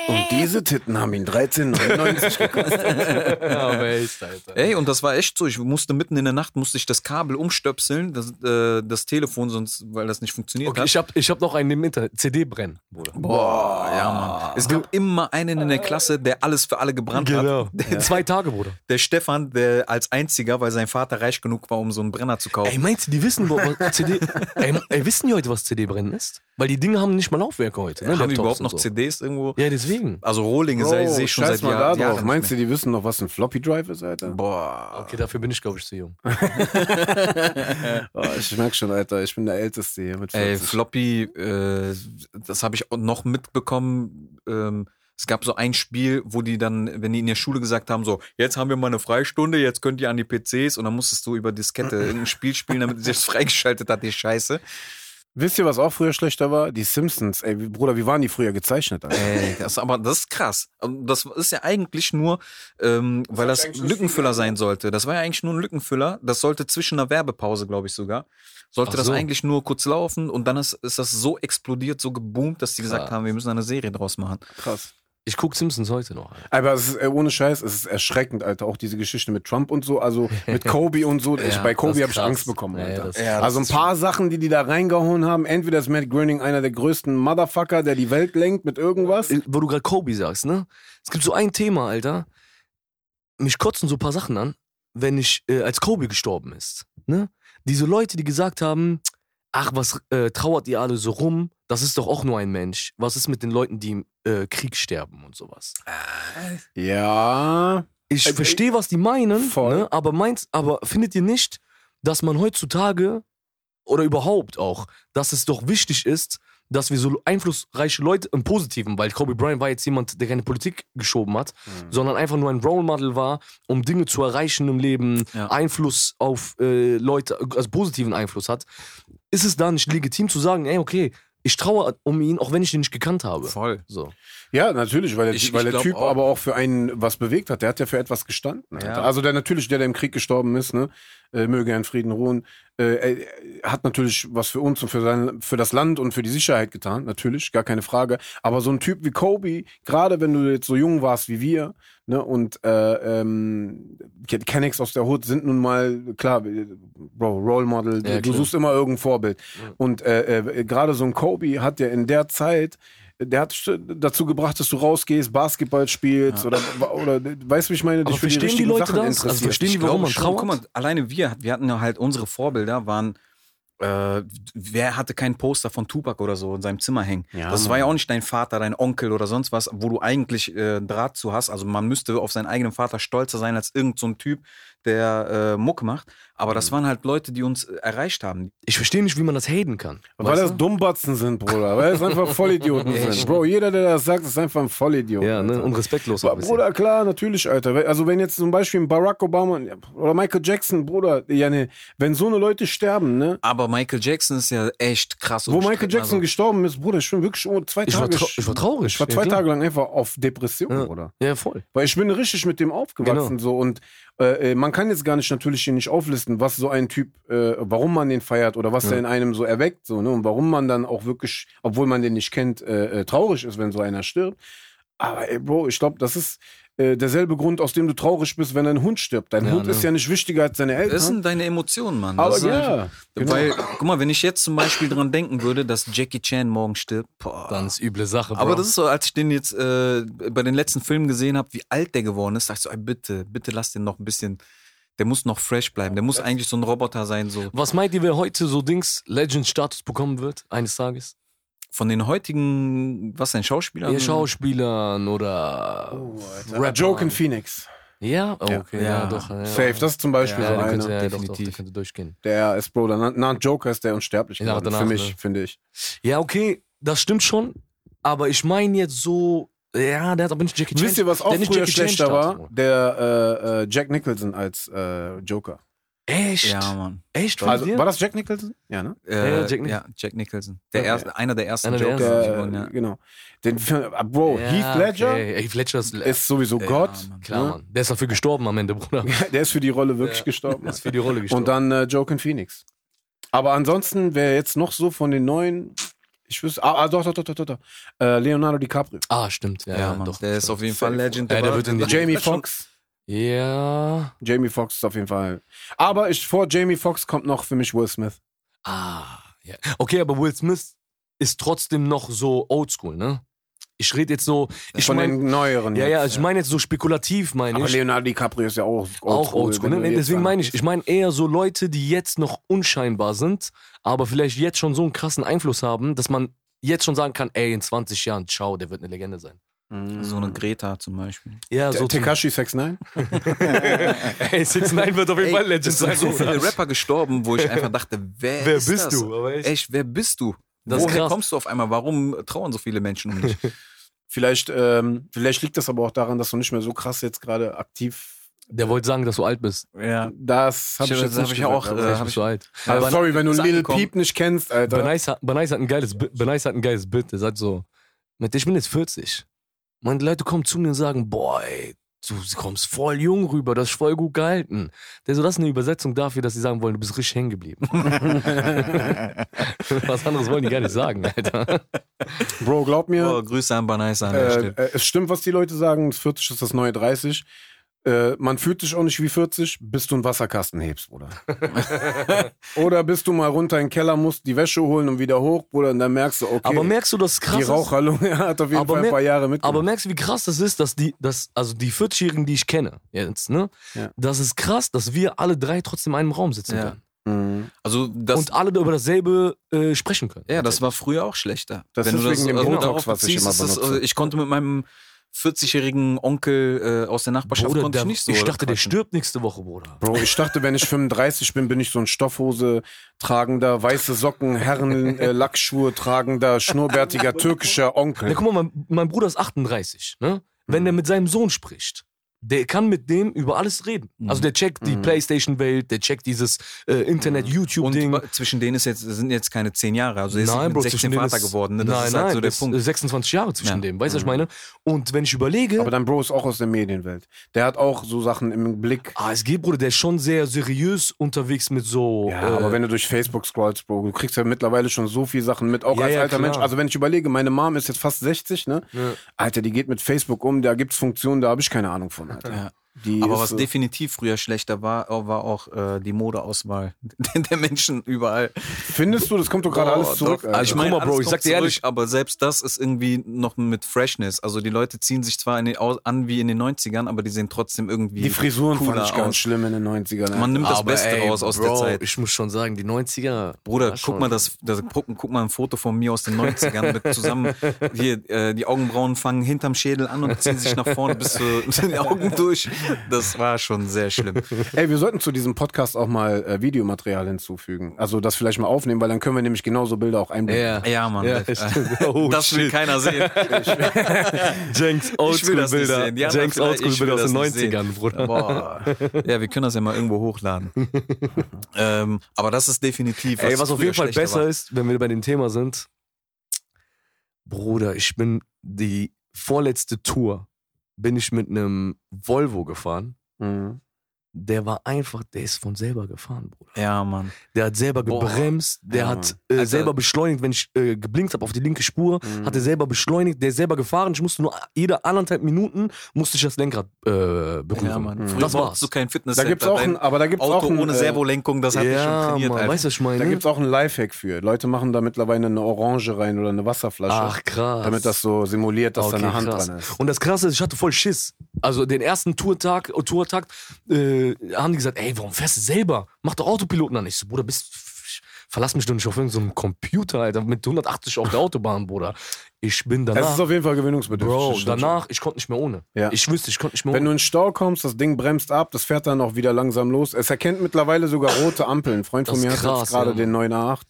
Und diese Titten haben ihn 13,99 gekostet. ja, aber echt, Alter. Ey, und das war echt so. Ich musste mitten in der Nacht, musste ich das Kabel umstöpseln, das, äh, das Telefon, sonst, weil das nicht funktioniert Okay, hat. ich hab, ich hab noch einen im Internet. CD brennen, Bruder. Boah, ja, Mann. Es gab immer einen in der Klasse, der alles für alle gebrannt Genau. [laughs] hat. Der, Zwei Tage, Bruder. der Stefan, der als einziger, weil sein Vater reich genug war, um so einen Brenner zu kaufen. Ey, meinst du, die wissen, überhaupt, was CD. ey, ey, wissen die heute, was CD brennen ist? Weil die Dinge haben nicht mal Laufwerke heute. Ne? Haben die Laptops überhaupt und noch so. CDs irgendwo? Ja, deswegen. Also Rohlinge sei- sehe ich schon seit Jahr. Jahren. nicht Meinst du, die wissen noch, was ein Floppy Drive ist, Alter? Boah. Okay, dafür bin ich, glaube ich, zu jung. [laughs] Oh, ich merk schon, Alter, ich bin der Älteste hier mit 40. Ey, Floppy, äh, das habe ich auch noch mitbekommen. Ähm, es gab so ein Spiel, wo die dann, wenn die in der Schule gesagt haben, so, jetzt haben wir mal eine Freistunde, jetzt könnt ihr an die PCs und dann musstest du über Diskette [laughs] irgendein Spiel spielen, damit sich das [laughs] freigeschaltet hat, die Scheiße. Wisst ihr, was auch früher schlechter war? Die Simpsons. Ey, Bruder, wie waren die früher gezeichnet, Alter? Ey, das, aber das ist krass. Das ist ja eigentlich nur, ähm, weil das eigentlich nur Lückenfüller sein sollte. Das war ja eigentlich nur ein Lückenfüller. Das sollte zwischen einer Werbepause, glaube ich sogar, sollte Ach das so. eigentlich nur kurz laufen und dann ist, ist das so explodiert, so geboomt, dass die gesagt Krass. haben, wir müssen eine Serie draus machen. Krass. Ich guck Simpsons heute noch. Alter. Aber es ist, äh, ohne Scheiß, es ist erschreckend, Alter. Auch diese Geschichte mit Trump und so, also [laughs] mit Kobe und so. ich, Ja, bei Kobe habe ich. Angst bekommen, Alter. das- Ja, also ein paar Sachen, die die da reingehauen haben. Entweder ist Matt Groening einer der größten Motherfucker, der die Welt lenkt mit irgendwas. Äh, Wo du gerade Kobe sagst, ne? Es gibt so ein Thema, Alter. Mich kotzen so ein paar Sachen an, wenn ich, äh, als Kobe gestorben ist, ne? Diese Leute, die gesagt haben, ach, was äh, trauert ihr alle so rum? Das ist doch auch nur ein Mensch. Was ist mit den Leuten, die im äh, Krieg sterben und sowas? Ja. Ich Also, verstehe, was die meinen, voll. ne? aber meint, aber findet ihr nicht, dass man heutzutage oder überhaupt auch, dass es doch wichtig ist, dass wir so einflussreiche Leute im Positiven, weil Kobe Bryant war jetzt jemand, der keine Politik geschoben hat, Mhm. sondern einfach nur ein Role Model war, um Dinge zu erreichen im Leben, Ja. Einfluss auf äh, Leute, also positiven Einfluss hat, ist es da nicht legitim zu sagen, ey, okay, ich traue um ihn, auch wenn ich ihn nicht gekannt habe. Voll. So. Ja, natürlich, weil der, Ich- weil ich der Typ auch. aber auch für einen was bewegt hat. Der hat ja für etwas gestanden. Ja. Also der natürlich, der, der im Krieg gestorben ist, ne, äh, möge er in Frieden ruhen, äh, er hat natürlich was für uns und für, sein, für das Land und für die Sicherheit getan, natürlich, gar keine Frage. Aber so ein Typ wie Kobe, gerade wenn du jetzt so jung warst wie wir, ne, und äh, ähm, Kennex aus der Hood sind nun mal, klar, Bro, Role Model, Ja, du klar. suchst immer irgendein Vorbild. Ja. Und äh, äh, gerade so ein Kobe hat ja in der Zeit der hat dazu gebracht, dass du rausgehst, Basketball spielst oder, oder weißt du, wie ich meine, dich für die verstehen die richtigen Leute Sachen das? Also interessierst. verstehen die, Ich warum glaube man trauert? Guck mal, alleine wir, wir hatten ja halt unsere Vorbilder, waren, äh, wer hatte kein Poster von Tupac oder so in seinem Zimmer hängen? Ja, das Mann. war ja auch nicht dein Vater, dein Onkel oder sonst was, wo du eigentlich äh, Draht zu hast. Also man müsste auf seinen eigenen Vater stolzer sein als irgend so ein Typ, der äh, Muck macht. Aber das Mhm. waren halt Leute, die uns äh, erreicht haben. Ich verstehe nicht, wie man das haten kann. Weil das du? Dummbatzen sind, Bruder. Weil das einfach Vollidioten [laughs] sind. Bro, jeder, der das sagt, ist einfach ein Vollidiot. Ja, ne? Und respektlos auch Aber ein bisschen. Bruder, klar, natürlich, Alter. Also wenn jetzt zum Beispiel Barack Obama oder Michael Jackson, Bruder, ja, ne, wenn so eine Leute sterben, ne? Aber Michael Jackson ist ja echt krass. Wo Michael. Jackson Also, gestorben ist, Bruder, ich bin wirklich oh, zwei Ich war, Tage. trau ich war traurig. Ich war ja, zwei klar. Tage lang einfach auf Depression, Ja. Bruder. Ja, voll. Weil ich bin richtig mit dem aufgewachsen Genau. so und äh, äh, man kann jetzt gar nicht natürlich hier nicht auflisten, was so ein Typ, äh, warum man den feiert oder was Ja. der in einem so erweckt so ne und warum man dann auch wirklich, obwohl man den nicht kennt, äh, äh, traurig ist, wenn so einer stirbt. Aber ey, Bro, ich glaube, das ist äh, derselbe Grund, aus dem du traurig bist, wenn dein Hund stirbt. Dein Ja, Hund ne? ist ja nicht wichtiger als deine Eltern. Das sind deine Emotionen, Mann. aber Das ja, genau. Weil, guck mal, wenn ich jetzt zum Beispiel dran denken würde, dass Jackie Chan morgen stirbt, boah. Dann ist üble Sache, Bro. aber das ist so, als ich den jetzt äh, bei den letzten Filmen gesehen habe, wie alt der geworden ist, sag ich so, ey, bitte, bitte lass den noch ein bisschen, der muss noch fresh bleiben. Der muss eigentlich so ein Roboter sein, so. Was meint ihr, wer heute so Dings Legend-Status bekommen wird, eines Tages? Von den heutigen, was denn, Schauspielern? Ja, Schauspielern oder Oh. Joken Phoenix. Ja, oh, okay, ja, Ja. doch. Ja. Safe, das ist zum Beispiel Ja, so der einer. könnte, ja, doch, doch, der definitiv. könnte durchgehen. Der ist, Bro, nach, nach Joker ist der unsterblich Ja, geworden. danach, für mich, ne? finde ich. Ja, okay, das stimmt schon. Aber ich meine jetzt so, ja, der hat aber nicht Jackie Chan. Wisst ihr, was auch früher schlechter war? Der äh, äh, Jack Nicholson als äh, Joker. Echt? Ja, Mann. Echt? Also, war das Jack Nicholson? Ja, ne? Äh, Ja, Jack, Nich- ja, Jack Nicholson. Der Okay. erste, einer der ersten Einer der Joker. ersten. Der, die wurden, äh, ja. Genau. Den Film, ah, Bro, Ja, Heath Ledger Okay. Heath Ledger ist, ist sowieso Gott. Mann. klar, ne? Mann. Der ist dafür gestorben am Ende, Bruder. [laughs] Der ist für die Rolle wirklich Ja. gestorben. Der ist für die Rolle gestorben. Und dann äh, Joaquin Phoenix. Aber ansonsten wäre jetzt noch so von den neuen, ich wüsste, ah, ah doch, doch, doch, doch, doch, doch. Äh, Leonardo DiCaprio. ah, stimmt. Ja, Ja, Mann, doch. der ist auf jeden Fall. Legend. Ja, der wird in die- Jamie Foxx. Ja. Jamie Foxx ist auf jeden Fall. Aber ich, vor Jamie Foxx kommt noch für mich Will Smith. Ah, ja. Okay, aber Will Smith ist trotzdem noch so oldschool, ne? Ich rede jetzt so, ich Von meine, den neueren. ja, jetzt. ja, ich meine jetzt so spekulativ, meine Aber ich. Leonardo DiCaprio ist ja auch auch oldschool. Ne? Deswegen meine ich, ich meine eher so Leute, die jetzt noch unscheinbar sind, aber vielleicht jetzt schon so einen krassen Einfluss haben, dass man jetzt schon sagen kann, ey, in 20 Jahren, ciao, der wird eine Legende sein. So eine Greta zum Beispiel. Ja, so Tekashi 69? [laughs] Ey, 6 9 wird auf jeden Ey, Fall Legend es sind sein. so viele Rapper gestorben, wo ich einfach dachte, wer, Wer ist bist das? du? Aber echt. Echt, wer bist du? Das Woher krass. kommst du auf einmal? Warum trauen so viele Menschen um dich? [laughs] Vielleicht, ähm, vielleicht liegt das aber auch daran, dass du nicht mehr so krass jetzt gerade aktiv. Der wollte sagen, dass du alt bist. ja. Das habe ich, Ich- jetzt hab ich auch, gesagt, äh, aber- Vielleicht hab bist ich- du alt. Also, sorry, wenn du angekommen. Peep nicht kennst, Alter. Benice hat, Benice hat ein geiles, Benice hat ein geiles Bild. Der sagt so, mit ich bin jetzt 40. Meine Leute kommen zu mir und sagen, boah, ey, du kommst voll jung rüber, das ist voll gut gehalten. Der so, das ist eine Übersetzung dafür, dass sie sagen wollen, du bist richtig hängen geblieben. [laughs] Was anderes wollen die gar nicht sagen, Alter. Bro, glaub mir, Oh, Grüße an Banaisa an der äh, Stelle. äh, es stimmt, was die Leute sagen. 40 ist das neue 30. Äh, man fühlt sich auch nicht wie 40, bis du einen Wasserkasten hebst, Bruder. [laughs] Oder bis du mal runter in den Keller musst, die Wäsche holen und wieder hoch, Bruder, und dann merkst du, okay, Aber merkst du, das krass die ist? Raucherlunge [laughs] hat auf jeden Aber Fall ein paar Jahre mitgemacht. Aber merkst du, wie krass das ist, dass die, dass, also die 40-Jährigen, die ich kenne, jetzt, ne? Ja. Das ist krass, dass wir alle drei trotzdem in einem Raum sitzen Ja. können. Mhm. Also das, und alle über dasselbe äh, sprechen können. ja, das war früher auch schlechter. Das Wenn ist du wegen dem Botox, was ich immer ist das, benutze. äh, ich konnte mit meinem 40-jährigen Onkel äh, aus der Nachbarschaft Bruder, konnte ich nicht so. ich dachte, der stirbt nächste Woche, Bruder. Bro, ich dachte, wenn ich 35 bin, bin ich so ein Stoffhose tragender, weiße Socken, Herren, äh, Lackschuhe tragender, schnurrbärtiger [laughs] türkischer Onkel. Ja, guck mal, mein, mein Bruder ist 38, ne? Wenn Mhm. der mit seinem Sohn spricht, der kann mit dem über alles reden. Mhm. Also der checkt die Mhm. Playstation-Welt, der checkt dieses äh, Internet-YouTube-Ding. Und zwischen denen ist jetzt, sind jetzt keine 10 Jahre. Also er ist Nein, mit Bro, 16 zwischen denen Vater ist, geworden. Ne? Das nein, ist halt nein, so der Punkt. ist 26 Jahre zwischen Ja. dem, weißt du, was ich Mhm. meine? Und wenn ich überlege, Aber dein Bro ist auch aus der Medienwelt. Der hat auch so Sachen im Blick. ah, es geht, Bruder, der ist schon sehr seriös unterwegs mit so. Ja, äh, aber wenn du durch Facebook scrollst, Bro, du kriegst ja mittlerweile schon so viel Sachen mit, auch Ja, als ja, alter klar. Mensch. Also wenn ich überlege, meine Mom ist jetzt fast 60, ne? Alter, die geht mit Facebook um, da gibt's Funktionen, da habe ich keine Ahnung von. Ja. Die Aber was definitiv früher schlechter war, war auch äh, die Modeauswahl [laughs] der Menschen überall. Findest du, das kommt doch gerade Boah, alles zurück, doch. Alter. Also Ich meine, mal, Bro, ich sag dir ehrlich- aber selbst das ist irgendwie noch mit Freshness. Also die Leute ziehen sich zwar in den, an wie in den 90ern, aber die sehen trotzdem irgendwie die Frisuren fand ich ganz aus. schlimm in den 90ern. Alter. Man nimmt das aber, Beste ey, raus aus Bro, der Zeit. Ich muss schon sagen, die 90er. Bruder, guck schon- mal, das, das, guck, guck mal ein Foto von mir aus den 90ern mit zusammen, hier, äh, die Augenbrauen fangen hinterm Schädel an und ziehen sich nach vorne bis zu [laughs] den Augen durch. Das war schon sehr schlimm. [laughs] Ey, wir sollten zu diesem Podcast auch mal äh, Videomaterial hinzufügen. Also das vielleicht mal aufnehmen, weil dann können wir nämlich genauso Bilder auch einblenden. Ja, Ja, Mann. Ja. [laughs] Oh, das will keiner sehen. [laughs] Jenks Ich will das nicht Oldschool-Bilder. sehen. Die anderen Jenks Oldschool-Bilder aus den das nicht 90ern, sehen. Bruder. Boah. Ja, wir können das ja mal irgendwo hochladen. ähm, aber das ist definitiv. Ey, was auf jeden Fall besser war. ist, wenn wir bei dem Thema sind. Bruder, ich bin die vorletzte Tour bin ich mit einem Volvo gefahren. Mhm. Der war einfach, der ist von selber gefahren, Bruder. Ja, Mann. Der hat selber Boah. gebremst, der Ja, hat äh, Alter. selber beschleunigt, wenn ich äh, geblinkt habe auf die linke Spur, Mhm. hat er selber beschleunigt, der ist selber gefahren. Ich musste nur jede anderthalb Minuten musste ich das Lenkrad äh, berühren. Ja, Mann. Mhm. Früher Das war's. du kein Fitness. Da gibt's auch ein, aber da gibt's Auto auch ein, ohne äh, Servolenkung, das hat ich schon ja, trainiert. Mann, Alter. weißt du, was ich meine? Da gibt's auch ein Lifehack für. Leute machen da mittlerweile eine Orange rein oder eine Wasserflasche. Ach krass. Damit das so simuliert, dass Okay, da eine Hand krass. dran ist. Und das Krasse ist, ich hatte voll Schiss. Also den ersten Tourtag, Tourtag äh, haben die gesagt, ey, warum fährst du selber? Mach doch Autopiloten an. Ich so, Bruder, bist, verlass mich doch nicht auf irgendeinen so Computer, Alter, mit 180 auf der Autobahn, Bruder. Ich bin Das danach, ist auf jeden Fall gewöhnungsbedürftig. Bro, das danach, ich konnte nicht mehr ohne. Ja. Ich wüsste, ich konnte nicht mehr Wenn ohne. du in den Stau kommst, das Ding bremst ab, das fährt dann auch wieder langsam los. Es erkennt mittlerweile sogar rote Ampeln. Ein Freund von Das mir ist hat jetzt krass, gerade ja, den 9A8.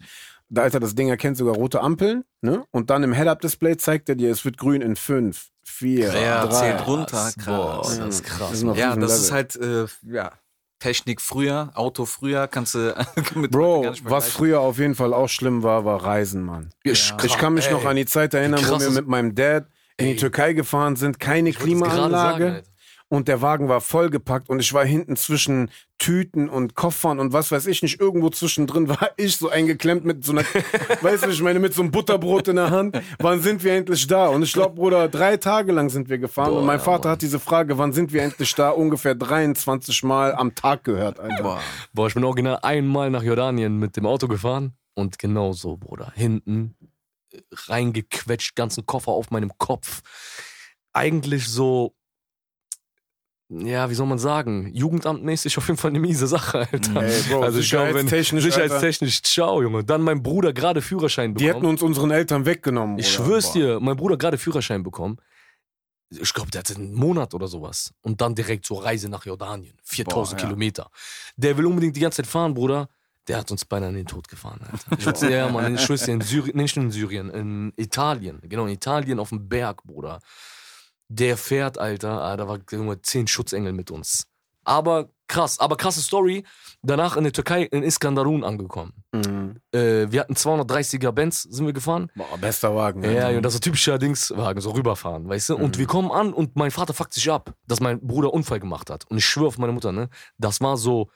Da, Alter, das Ding erkennt sogar rote Ampeln, ne? Und dann im Head-Up-Display zeigt er dir, es wird grün in 5, 4, Ja, 3. zählt runter. Boah, Krass. das ist krass. Das Ja, das ist halt, äh, ja, Technik früher, Auto früher, kannst du [laughs] mit Bro, gar nicht was früher auf jeden Fall auch schlimm war, war Reisen, Mann. Ich, Ich kann mich ey, noch an die Zeit erinnern, wo wir mit meinem Dad in die. Türkei gefahren sind, keine Klimaanlage. Und der Wagen war vollgepackt und ich war hinten zwischen Tüten und Koffern und was weiß ich nicht, irgendwo zwischendrin [laughs] war ich so eingeklemmt mit so einer, [laughs] weißt du, ich meine, mit so einem Butterbrot in der Hand. Wann sind wir endlich da? Und ich glaube, Bruder, drei Tage lang sind wir gefahren Boah, und mein Vater Mann. hat diese Frage, wann sind wir endlich da, ungefähr 23 Mal am Tag gehört, Alter. Boah. Boah, ich bin original einmal nach Jordanien mit dem Auto gefahren und genau so, Bruder. Hinten reingequetscht, ganzen Koffer auf meinem Kopf. Eigentlich so, ja, wie soll man sagen, jugendamtmäßig auf jeden Fall eine miese Sache, Alter. Ey, Bro, also ich glaube, wenn- sicherheitstechnisch, ciao, Junge. Dann mein Bruder gerade Führerschein die hätten bekommen. uns unseren Eltern weggenommen. Ich Bruder. schwör's Boah. dir, mein Bruder gerade Führerschein bekommen. Ich glaube, der hatte einen Monat oder sowas. Und dann direkt zur Reise nach Jordanien. 4000 Boah, ja. Kilometer. Der will unbedingt die ganze Zeit fahren, Bruder. Der hat uns beinahe in den Tod gefahren, Alter. Ich würde ja, Mann, ich schwör's dir, in Syrien, nicht nur in Syrien, in Italien. Genau, in Italien auf dem Berg, Bruder. Der fährt, Alter. Ah, da war Junge, zehn Schutzengel mit uns. Aber krass, aber krasse Story. Danach in der Türkei, in Iskandarun angekommen. Mhm. Äh, wir hatten 230er Benz, sind wir gefahren. Boah, bester Wagen. Ja, Alter. ja, das ist so typischer Dingswagen, so rüberfahren, weißt du? Und Mhm. wir kommen an und mein Vater fuckt sich ab, dass mein Bruder Unfall gemacht hat. Und ich schwöre auf meine Mutter, ne? Das war so,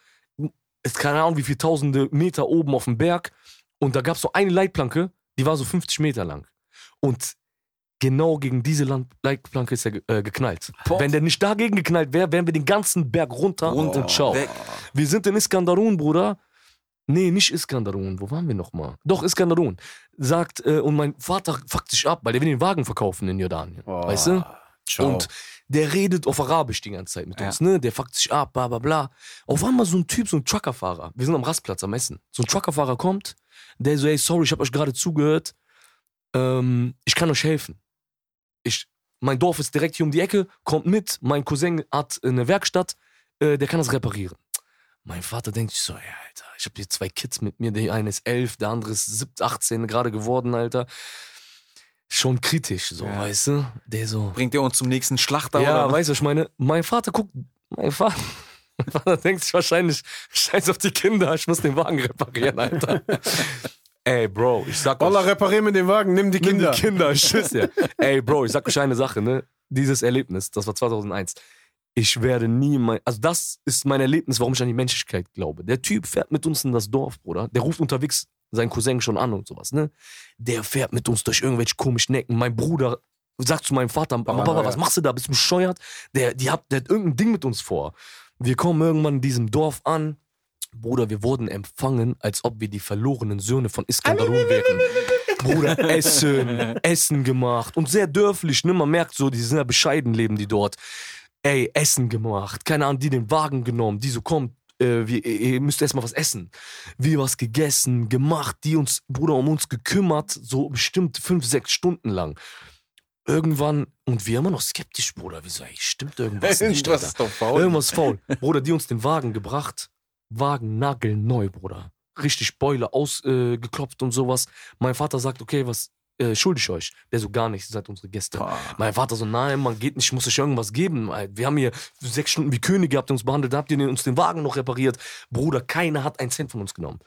ist keine Ahnung, wie viele tausende Meter oben auf dem Berg. Und da gab es so eine Leitplanke, die war so 50 Meter lang. Und genau gegen diese Land Leitplanke ist er ge äh, geknallt. Boah. Wenn der nicht dagegen geknallt wäre, wären wir den ganzen Berg runter Runter. und ciao. Weg. Wir sind in Iskandarun, Bruder. Nee, nicht Iskandarun. Wo waren wir nochmal? Doch, Iskandarun. Sagt, äh, und mein Vater fuckt sich ab, weil der will den Wagen verkaufen in Jordanien. Boah, Weißt du? Ciao. Und der redet auf Arabisch die ganze Zeit mit Ja. uns, ne? Der fuckt sich ab, bla bla bla. Auf einmal so ein Typ, so ein Truckerfahrer. Wir sind am Rastplatz am Essen. So ein Truckerfahrer kommt, der so, ey, sorry, ich hab euch gerade zugehört. Ähm, ich kann euch helfen. Ich, mein Dorf ist direkt hier um die Ecke, kommt mit. Mein Cousin hat eine Werkstatt, äh, der kann das reparieren. Mein Vater denkt sich so, ja, Alter, ich habe hier zwei Kids mit mir. Der eine ist elf, der andere ist 17, 18 gerade geworden, Alter. Schon kritisch, so, Ja. weißt du? Der so, Bringt ihr uns zum nächsten Schlachter ja, oder? weißt du, ich meine? Mein Vater guckt, mein Vater, [laughs] mein Vater denkt sich wahrscheinlich, scheiß auf die Kinder, ich muss den Wagen reparieren, Alter. Ey, Bro, ich sag Wallah, euch, reparier mir den Wagen, nimm die nimm Kinder. die Kinder, [laughs] schwör's dir. Ey, Bro, ich sag euch eine Sache, ne? Dieses Erlebnis, das war 2001. Ich werde nie mein, also das ist mein Erlebnis, warum ich an die Menschlichkeit glaube. Der Typ fährt mit uns in das Dorf, Bruder. Der ruft unterwegs seinen Cousin schon an und sowas, ne? Der fährt mit uns durch irgendwelche komischen Ecken. Mein Bruder sagt zu meinem Vater, Papa, Paranoia. was machst du da? Bist du bescheuert? Der, die hat, der hat irgendein Ding mit uns vor. Wir kommen irgendwann in diesem Dorf an. Bruder, wir wurden empfangen, als ob wir die verlorenen Söhne von Iskandarun wären. Bruder, [laughs] Essen, Essen gemacht. Und sehr dörflich, ne? Man merkt so, die sind ja bescheiden, leben die dort. Ey, Essen gemacht. Keine Ahnung, die den Wagen genommen, die so kommt. Äh, wir, ihr müsst erstmal was essen. Wir was gegessen, gemacht, die uns, Bruder, um uns gekümmert, so bestimmt fünf, sechs Stunden lang. Irgendwann, und wir immer noch skeptisch, Bruder. Wir so, ey, stimmt irgendwas nicht, Irgendwas Alter. ist doch faul. Irgendwas faul. Bruder, die uns den Wagen gebracht. Wagen nagelneu, Bruder. Richtig Beule ausgeklopft äh, und sowas. Mein Vater sagt, okay, was äh, schulde ich euch? Der so, gar nichts, ihr seid unsere Gäste. Boah. Mein Vater so, nein, man geht nicht, ich muss euch irgendwas geben. Wir haben hier sechs Stunden wie Könige, habt ihr uns behandelt, habt ihr uns den Wagen noch repariert. Bruder, keiner hat einen Cent von uns genommen.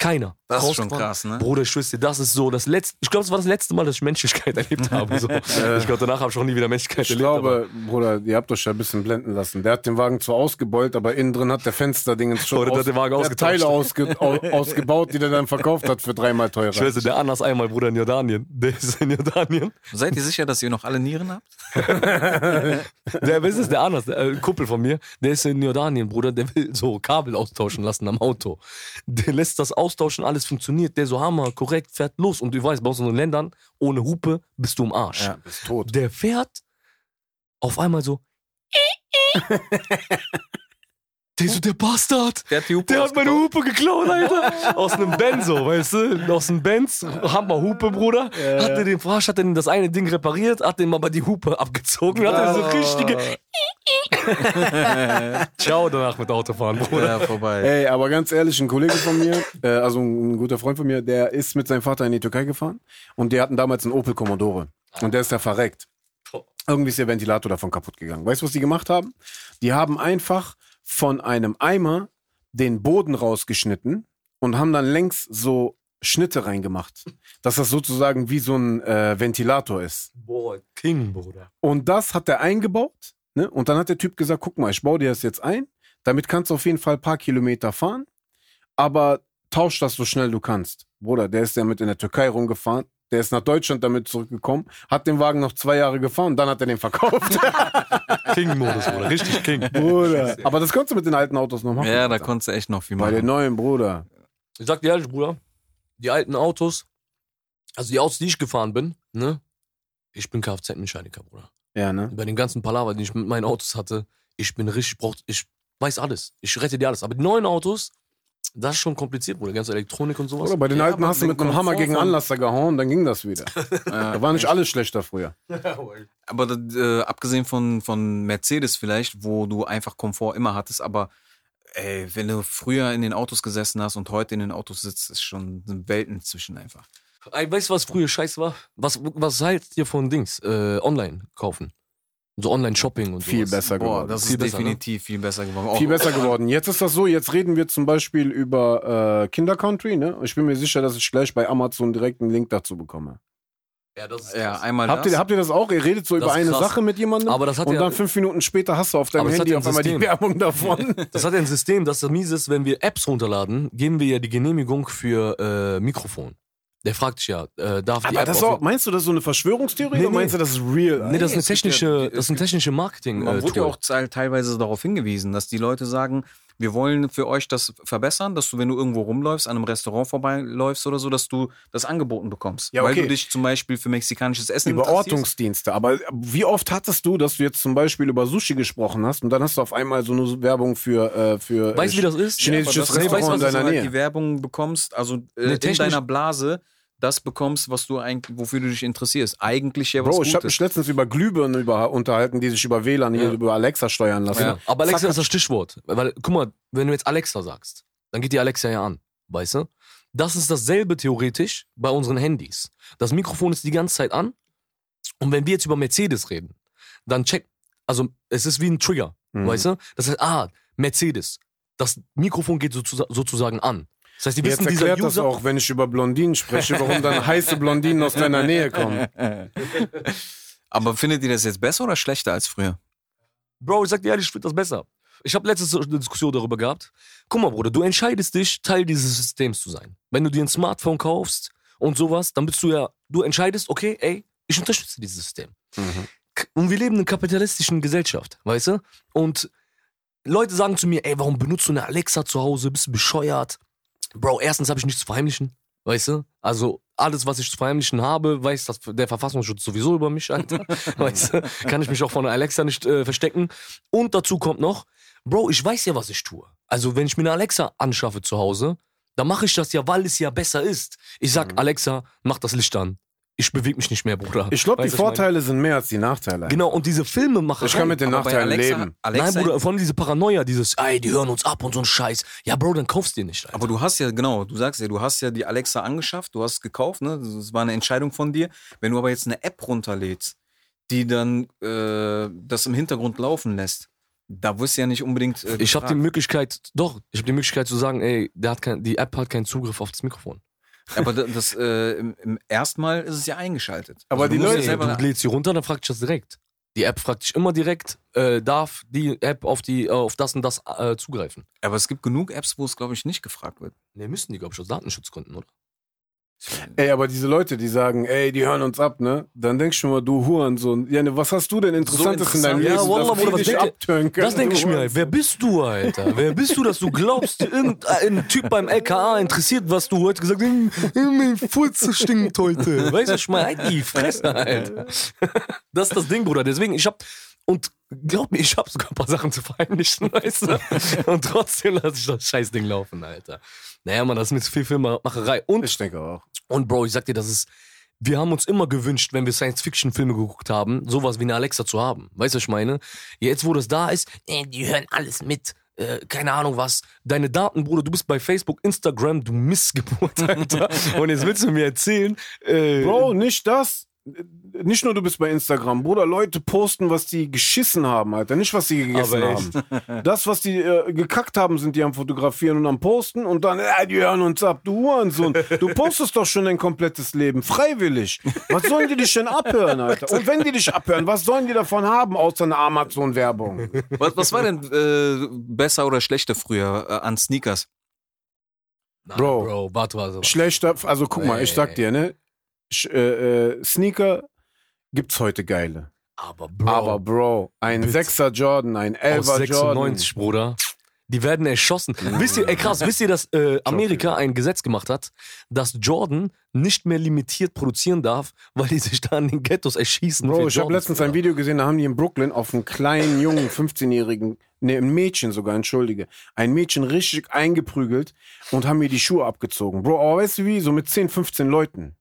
Keiner. Das ist schon krass, ne? Bruder, ich schwör's dir, das ist so das letzte. Ich glaube, das war das letzte Mal, dass ich Menschlichkeit [laughs] erlebt habe. So. ich glaube, danach habe ich auch nie wieder Menschlichkeit Ich erlebt. aber- glaube, Bruder, ihr habt euch ja ein bisschen blenden lassen. Der hat den Wagen zwar ausgebeult, aber innen drin hat der Fensterding schon [laughs] Oder der hat den Wagen der hat Teile ausge, au, ausgebaut, die der dann verkauft hat für dreimal teurer. Ich dir, der Annas einmal, Bruder, in Jordanien. Der ist in Jordanien. Seid ihr sicher, dass ihr noch alle Nieren habt? [laughs] Der, was ist der Anas, der äh, Kumpel von mir, der ist in Jordanien, Bruder, der will so Kabel austauschen lassen am Auto. Der lässt das austauschen, alles funktioniert, der so Hammer, korrekt, fährt los. Und du weißt, bei uns in den Ländern, ohne Hupe bist du im Arsch. Ja, bist tot. Der fährt auf einmal so. [laughs] der so, der Bastard. Der hat die Hupe Der hat meine Hupe geklaut, Alter. [laughs] Aus einem Benzo, weißt du? Aus einem Benz, Hammer Hupe, Bruder. Hat er den Arsch, hat er das eine Ding repariert, hat dem aber die Hupe abgezogen, hat er so richtige. [laughs] Ciao danach mit Autofahren, Bruder. Ja, vorbei. Ey, aber ganz ehrlich, ein Kollege von mir, äh, also ein guter Freund von mir, der ist mit seinem Vater in die Türkei gefahren und die hatten damals einen Opel Commodore. Und der ist ja verreckt. Irgendwie ist der Ventilator davon kaputt gegangen. Weißt du, was die gemacht haben? Die haben einfach von einem Eimer den Boden rausgeschnitten und haben dann längs so Schnitte reingemacht. Dass das sozusagen wie so ein äh, Ventilator ist. Boah, King, Bruder. Und das hat er eingebaut. Ne? Und dann hat der Typ gesagt, guck mal, ich baue dir das jetzt ein. Damit kannst du auf jeden Fall ein paar Kilometer fahren. Aber tausch das so schnell du kannst. Bruder, der ist ja mit in der Türkei rumgefahren. Der ist nach Deutschland damit zurückgekommen, hat den Wagen noch zwei Jahre gefahren, dann hat er den verkauft. [laughs] King-Modus, Bruder. Richtig King. Bruder. Aber das konntest du mit den alten Autos noch machen. Ja, da konntest du echt noch viel Bei den machen. neuen, Bruder. Ich sag dir ehrlich, Bruder, die alten Autos, also die Autos, die ich gefahren bin, ne? Ich bin Kfz-Mechaniker, Bruder. Ja, ne? Bei den ganzen Palaver, die ich mit meinen Autos hatte, ich bin richtig, brauch, ich weiß alles. Ich rette dir alles. Aber die neuen Autos, das ist schon kompliziert, Bruder. Ganze Elektronik und sowas. Oder bei den Ja, alten hast du mit einem Hammer gegen Anlasser gehauen, dann ging das wieder. Da [laughs] war nicht alles schlechter früher. [laughs] Aber das, äh, abgesehen von, von Mercedes vielleicht, wo du einfach Komfort immer hattest, aber ey, wenn du früher in den Autos gesessen hast und heute in den Autos sitzt, ist schon Welten zwischen einfach. Ey, weißt du, was früher scheiße war? Was, was haltet ihr von Dings? Äh, online kaufen. So Online-Shopping und Viel sowas. besser Boah, geworden. das Viel ist besser, ne? definitiv viel besser geworden. Auch- Viel besser geworden. Jetzt ist das so, jetzt reden wir zum Beispiel über äh, Kindercountry, ne? Ich bin mir sicher, dass ich gleich bei Amazon direkt einen Link dazu bekomme. Ja, das ist Ja, krass. einmal Habt das. ihr, habt ihr das auch? Ihr redet so Das über eine krass. Sache mit jemandem Aber das hat und ja- dann fünf Minuten später hast du auf deinem Handy auf ein einmal die. Werbung davon. [laughs] Das hat ja ein System, das mies ist, wenn wir Apps runterladen, geben wir ja die Genehmigung für äh, Mikrofon. Der fragt dich ja, äh, darf die Aber App das ist auch, meinst du, das ist so eine Verschwörungstheorie Nee, oder meinst nee. du, das ist real? Nee, das ist eine technische, das ist ein technische Marketing. Man äh, wurde ja auch teil- teilweise darauf hingewiesen, dass die Leute sagen, wir wollen für euch das verbessern, dass du, wenn du irgendwo rumläufst, an einem Restaurant vorbeiläufst oder so, dass du das angeboten bekommst. Ja, Weil okay. du dich zum Beispiel für mexikanisches Essen über interessierst. Ortungsdienste. Aber wie oft hattest du, dass du jetzt zum Beispiel über Sushi gesprochen hast und dann hast du auf einmal so eine Werbung für, äh, für Weißt du, wie das ist? chinesisches Ja, Restaurant weißt du, in deiner du halt Nähe? die Werbung bekommst, also äh, in deiner Blase das bekommst, was du eigentlich, wofür du dich interessierst. Eigentlich ja was Bro, ich habe mich letztens über Glühbirnen über, unterhalten, die sich über WLAN hier Ja. über Alexa steuern lassen. Ja. Aber Alexa Zack, ist das Stichwort. Weil, guck mal, wenn du jetzt Alexa sagst, dann geht die Alexa ja an. Weißt du? Das ist dasselbe theoretisch bei unseren Handys. Das Mikrofon ist die ganze Zeit an. Und wenn wir jetzt über Mercedes reden, dann check, also es ist wie ein Trigger. Mhm. Weißt du? Das heißt, ah, Mercedes. Das Mikrofon geht sozusa- sozusagen an. Das heißt, die Jetzt wissen, dieser erklärt das auch, wenn ich über Blondinen spreche, warum dann heiße Blondinen aus deiner Nähe kommen. [laughs] Aber findet ihr das jetzt besser oder schlechter als früher? Bro, ich sag dir ehrlich, ich finde das besser. Ich habe letztens eine Diskussion darüber gehabt. Guck mal, Bruder, du entscheidest dich, Teil dieses Systems zu sein. Wenn du dir ein Smartphone kaufst und sowas, dann bist du ja, du entscheidest, okay, ey, ich unterstütze dieses System. K- Und wir leben in einer kapitalistischen Gesellschaft, weißt du? Und Leute sagen zu mir, ey, warum benutzt du eine Alexa zu Hause? Bist du bescheuert? Bro, erstens habe ich nichts zu verheimlichen, weißt du? Also alles, was ich zu verheimlichen habe, weiß das, der Verfassungsschutz sowieso über mich, Alter. [laughs] weißt du? Kann ich mich auch von Alexa nicht äh, verstecken. Und dazu kommt noch, Bro, ich weiß ja, was ich tue. Also wenn ich mir eine Alexa anschaffe zu Hause, dann mache ich das ja, weil es ja besser ist. Ich sag, Alexa, mach das Licht an. Ich bewege mich nicht mehr, Bruder. Ich glaube, die ich meine? Vorteile sind mehr als die Nachteile. Genau, und diese Filme machen. Ich kann mit den Nachteilen Alexa, leben. Alexa, Nein, Bruder, von diese Paranoia, dieses, ey, die hören uns ab und so ein Scheiß. Ja, Bro, dann kaufst du dir nicht. Alter. Aber du hast ja, genau, du sagst ja, du hast ja die Alexa angeschafft, du hast es gekauft, ne? Das war eine Entscheidung von dir. Wenn du aber jetzt eine App runterlädst, die dann äh, das im Hintergrund laufen lässt, Da wirst du ja nicht unbedingt. Äh, Ich habe die. Möglichkeit, doch, ich habe die Möglichkeit zu sagen, ey, der hat kein, die App hat keinen Zugriff auf das Mikrofon. Aber da- das, äh, im, im erstmal ist es ja eingeschaltet. Aber Also die Leute- selber, du lädst sie runter, dann fragt dich das direkt. Die App fragt dich immer direkt, äh, darf die App auf, die, äh, auf das und das äh, zugreifen? aber es gibt genug Apps, wo es, glaube ich, nicht gefragt wird. Ne, müssen die, glaube ich, aus Datenschutzgründen, oder? Ey, aber diese Leute, die sagen, ey, die hören uns ab, ne? Dann denkst du mal, du Hurensohn. Ja, ne, was hast du denn Interessantes in deinem interessant. Leben, Ja, Wallah, dass Bruder, was dich abtören können? Das denke ich mir, Hurensohn? wer bist du, Alter? Wer bist du, dass du glaubst, irgendein Typ beim LKA interessiert, was du heute gesagt hast? "Hm, Mein Furz stinkt heute. Weißt du, ich meine, halt die Fresse, Alter. Das ist das Ding, Bruder. Deswegen, ich hab, und glaub mir, ich hab sogar ein paar Sachen zu verheimlichen, weißt du? Und trotzdem lasse ich das Scheißding laufen, Alter. Naja, man, das ist mir zu viel Filmemacherei. Und Ich denke auch. und Bro, ich sag dir, das ist. Wir haben uns immer gewünscht, wenn wir Science-Fiction-Filme geguckt haben, sowas wie eine Alexa zu haben. Weißt du, was ich meine? Jetzt, wo das da ist, die hören alles mit. Äh, keine Ahnung was. Deine Daten, Bruder, du bist bei Facebook, Instagram, du Missgeburt, [laughs] Alter. Und jetzt willst du mir erzählen, äh, Bro, nicht das. Nicht nur du bist bei Instagram, Bruder, Leute posten, was die geschissen haben, Alter, nicht was sie gegessen haben. Das, was die äh, gekackt haben, sind die am Fotografieren und am Posten und dann, äh, die hören uns ab, du Hurensohn. Du postest doch schon dein komplettes Leben, freiwillig. Was sollen die dich denn abhören, Alter? Und wenn die dich abhören, was sollen die davon haben, außer einer Amazon-Werbung? Was, was war denn äh, besser oder schlechter früher äh, an Sneakers? na, Bro. Bro, warte, warte. Schlechter, also guck mal, ich sag dir, ne? Äh, äh, Sneaker gibt's heute geile. Aber Bro, Aber Bro, ein Bitte. Sechser Jordan, ein aus Elfer Jordan. 96, Bruder. Die werden erschossen. Wisst ihr, ey krass, wisst ihr, dass äh, Amerika ein Gesetz gemacht hat, dass Jordan nicht mehr limitiert produzieren darf, weil die sich da in den Ghettos erschießen? Bro, ich habe letztens ein. Video gesehen, da haben die in Brooklyn auf einen kleinen Jungen, 15-jährigen, ne, ein Mädchen sogar, entschuldige, ein Mädchen richtig eingeprügelt und haben mir die Schuhe abgezogen. Bro, aber weißt du wie? So mit 10, 15 Leuten.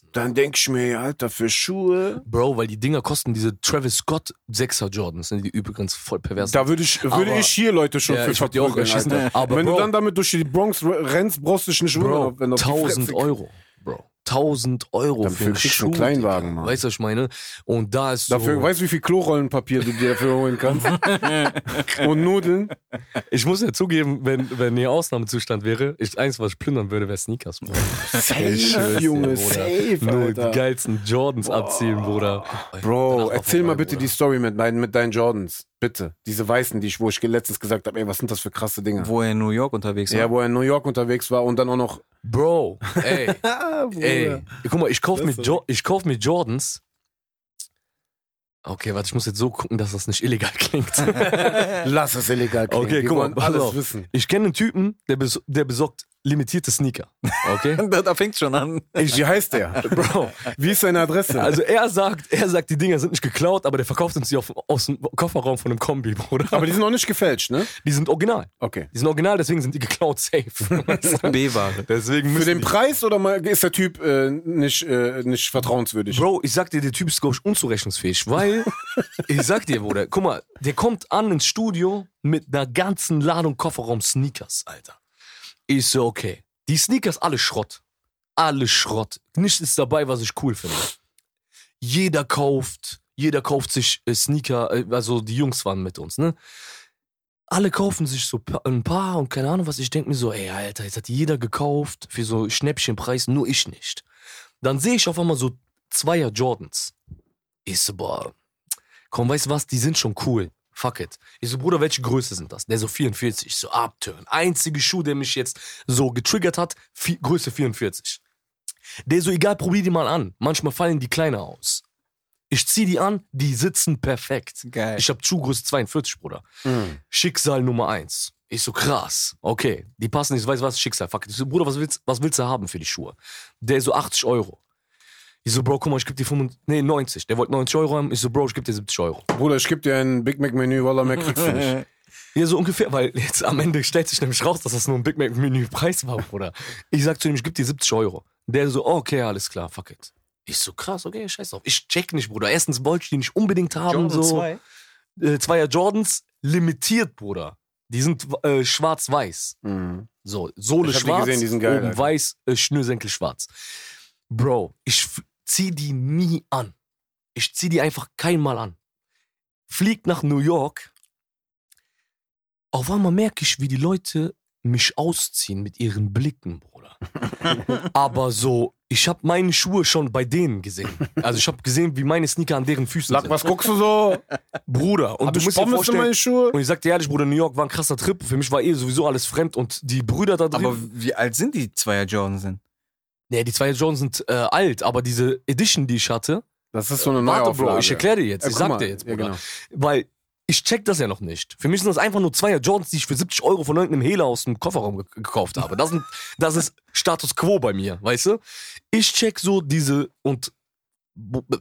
Sind- Dann denk ich mir, Alter, für Schuhe. Bro, weil die Dinger kosten diese Travis Scott 6er Jordans, sind die übrigens voll pervers. Da würde ich, würde Aber- ich hier Leute schon Ja, für die auch erschießen. Alter. Aber Wenn Bro, du dann damit durch die Bronx rennst, brauchst du dich nicht Bro, wundern, wenn du auf die 1000 Fresse Euro. 1000 Euro Dann für einen kriegst Schuh. Kleinwagen. Mann. Weißt du, was ich meine? Und da ist Dafür, so... weißt du, wie viel Klorollenpapier du dir dafür holen kannst? [laughs] Und Nudeln. Ich muss ja zugeben, wenn, wenn hier Ausnahmezustand wäre, ich, eins, was ich plündern würde, wäre Sneakers, Bruder. Safe, Junge, safe, Nur Alter. die geilsten Jordans abziehen, Bruder. Bro, erzähl mal bitte Bruder. die Story mit, mit deinen Jordans. Bitte. Diese weißen, die ich, wo ich letztens gesagt habe, ey, was sind das für krasse Dinger? Wo er in New York unterwegs war. ja, wo er in New York unterwegs war und dann auch noch. Bro, [laughs] ey, [laughs] ey. Guck mal, ich kauf, mir, jo ich kauf mir Jordans. Okay, warte, ich muss jetzt so gucken, dass das nicht illegal [laughs] klingt. Lass es illegal klingen. Okay, guck mal, alles auf. wissen. Ich kenne einen Typen, der, bes der besorgt limitierte Sneaker. Okay? [laughs] da, da fängt schon an. Ey, wie heißt der? Bro, Wie ist seine Adresse? also er sagt, er sagt, die Dinger sind nicht geklaut, aber der verkauft uns die auf, aus dem Kofferraum von einem Kombi, Bruder. aber die sind auch nicht gefälscht, ne? die sind original. Okay. Die sind original, deswegen sind die geklaut safe. [laughs] B-Ware. deswegen Für den die- Preis oder mal ist der Typ äh, nicht, äh, nicht vertrauenswürdig? Bro, ich sag dir, der Typ ist, glaube ich, unzurechnungsfähig, weil, [laughs] ich sag dir, Bruder, guck mal, der kommt an ins Studio mit einer ganzen Ladung Kofferraum-Sneakers, Alter. Ich so, okay. Die Sneakers, alle Schrott. Alle Schrott. Nichts ist dabei, was ich cool finde. Jeder kauft, jeder kauft sich äh, Sneaker, äh, also die Jungs waren mit uns, ne? Alle kaufen sich so ein paar und keine Ahnung was. Ich denk mir so, ey, Alter, jetzt hat jeder gekauft für so Schnäppchenpreis, nur ich nicht. Dann sehe ich auf einmal so Zweier Jordans. Ich so, boah, komm, weißt du was, die sind schon cool. Fuck it. Ich so, Bruder, welche Größe sind das? Der so 44. Ich so, Upturn. Einzige Schuh, der mich jetzt so getriggert hat, vi- Größe 44. Der so, egal, probier die mal an. Manchmal fallen die kleiner aus. Ich zieh die an, die sitzen perfekt. Geil. Ich hab Schuhgröße 42, Bruder. Mhm. Schicksal Nummer eins. Ich so, krass. Okay, die passen nicht, weißt du was, Schicksal. Fuck it. Ich so, Bruder, was willst, was willst du haben für die Schuhe? Der so, 80 Euro. Ich so, Bro, guck mal, ich geb dir 95, nee, 90. Der wollte 90 Euro haben. Ich so, Bro, ich geb dir 70 Euro. Bruder, ich geb dir ein Big Mac Menü, Wallah, mehr kriegst du nicht. [laughs] Ja, so ungefähr, weil jetzt am Ende stellt sich nämlich raus, dass das nur ein Big Mac Menü Preis war, Bruder. Ich sag zu ihm, ich geb dir 70 Euro. Der so, okay, alles klar, fuck it. Ich so, krass, okay, scheiß drauf. Ich check nicht, Bruder. Erstens wollte ich die nicht unbedingt haben, Jordan so. 2. Äh, Zweier Jordans, limitiert, Bruder. Die sind äh, schwarz-weiß. Mhm. So, Sohle Ich hab die schwarz, gesehen, die sind geil, oben Alter. weiß, äh, Schnürsenkel schwarz. Bro, ich zieh die nie an. Ich zieh die einfach keinmal an. Fliegt nach New York, auf einmal merke ich, wie die Leute mich ausziehen mit ihren Blicken, Bruder. [laughs] Aber so, ich habe meine Schuhe schon bei denen gesehen. Also ich habe gesehen, wie meine Sneaker an deren Füßen Sag, sind. was guckst du so? Bruder, und Hab du ich musst dir Pommes in vorstellen, meine Schuhe? und ich sag dir ehrlich, Bruder, New York war ein krasser Trip. Für mich war eh sowieso alles fremd und die Brüder da drin. Aber wie alt sind die Zweier Jordan sind? Nee, die zwei Jones sind äh, alt, aber diese Edition, die ich hatte, Das ist so eine warte, Neuauflage. Bro, ich erkläre dir jetzt, Ja, ich sag mal. dir jetzt, Ja, Bruder. genau. Weil ich check das ja noch nicht. Für mich sind das einfach nur zwei Jordans, die ich für 70 Euro von irgendeinem Hehler aus dem Kofferraum ge gekauft habe. Das, sind, das ist Status Quo bei mir, weißt du? Ich check so diese und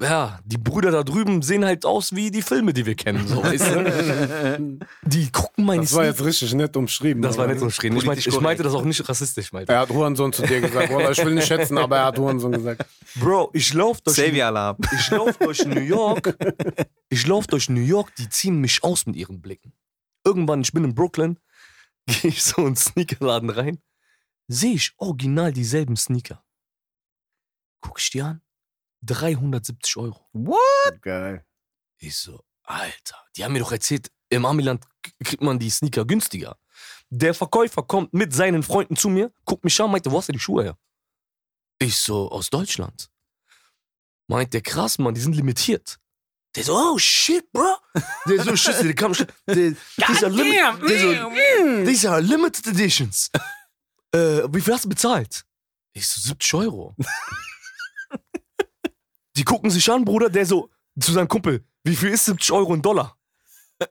ja, die Brüder da drüben sehen halt aus wie die Filme, die wir kennen, so, weißt du? [laughs] Die gucken meine Das war jetzt richtig nett umschrieben. Das war so schräg. Ich, meinte, Politisch ich meinte das auch nicht rassistisch, meinte. Er hat Hurensohn zu dir gesagt. Bruder, ich will nicht schätzen, aber er hat Hurensohn gesagt. Bro, ich lauf durch. Ich lauf durch New York. Ich lauf durch New York, die ziehen mich aus mit ihren Blicken. Irgendwann, ich bin in Brooklyn, [laughs] gehe ich so in den Sneakerladen rein, sehe ich original dieselben Sneaker. Guck ich die an, 370 Euro. Geil. Ich so, Alter, die haben mir doch erzählt, im Amiland kriegt man die Sneaker günstiger. Der Verkäufer kommt mit seinen Freunden zu mir, guckt mich an, meinte, wo hast du die Schuhe her? Ich so, aus Deutschland. Meint der krass, Mann, die sind limitiert. Der so, oh shit, bro. Der so, shit, der kam, der, these are, limit, der so, these are limited editions. Äh, wie viel hast du bezahlt? Ich so, 70 Euro. Die gucken sich an, Bruder, der so, zu seinem Kumpel, wie viel ist 70 Euro in Dollar?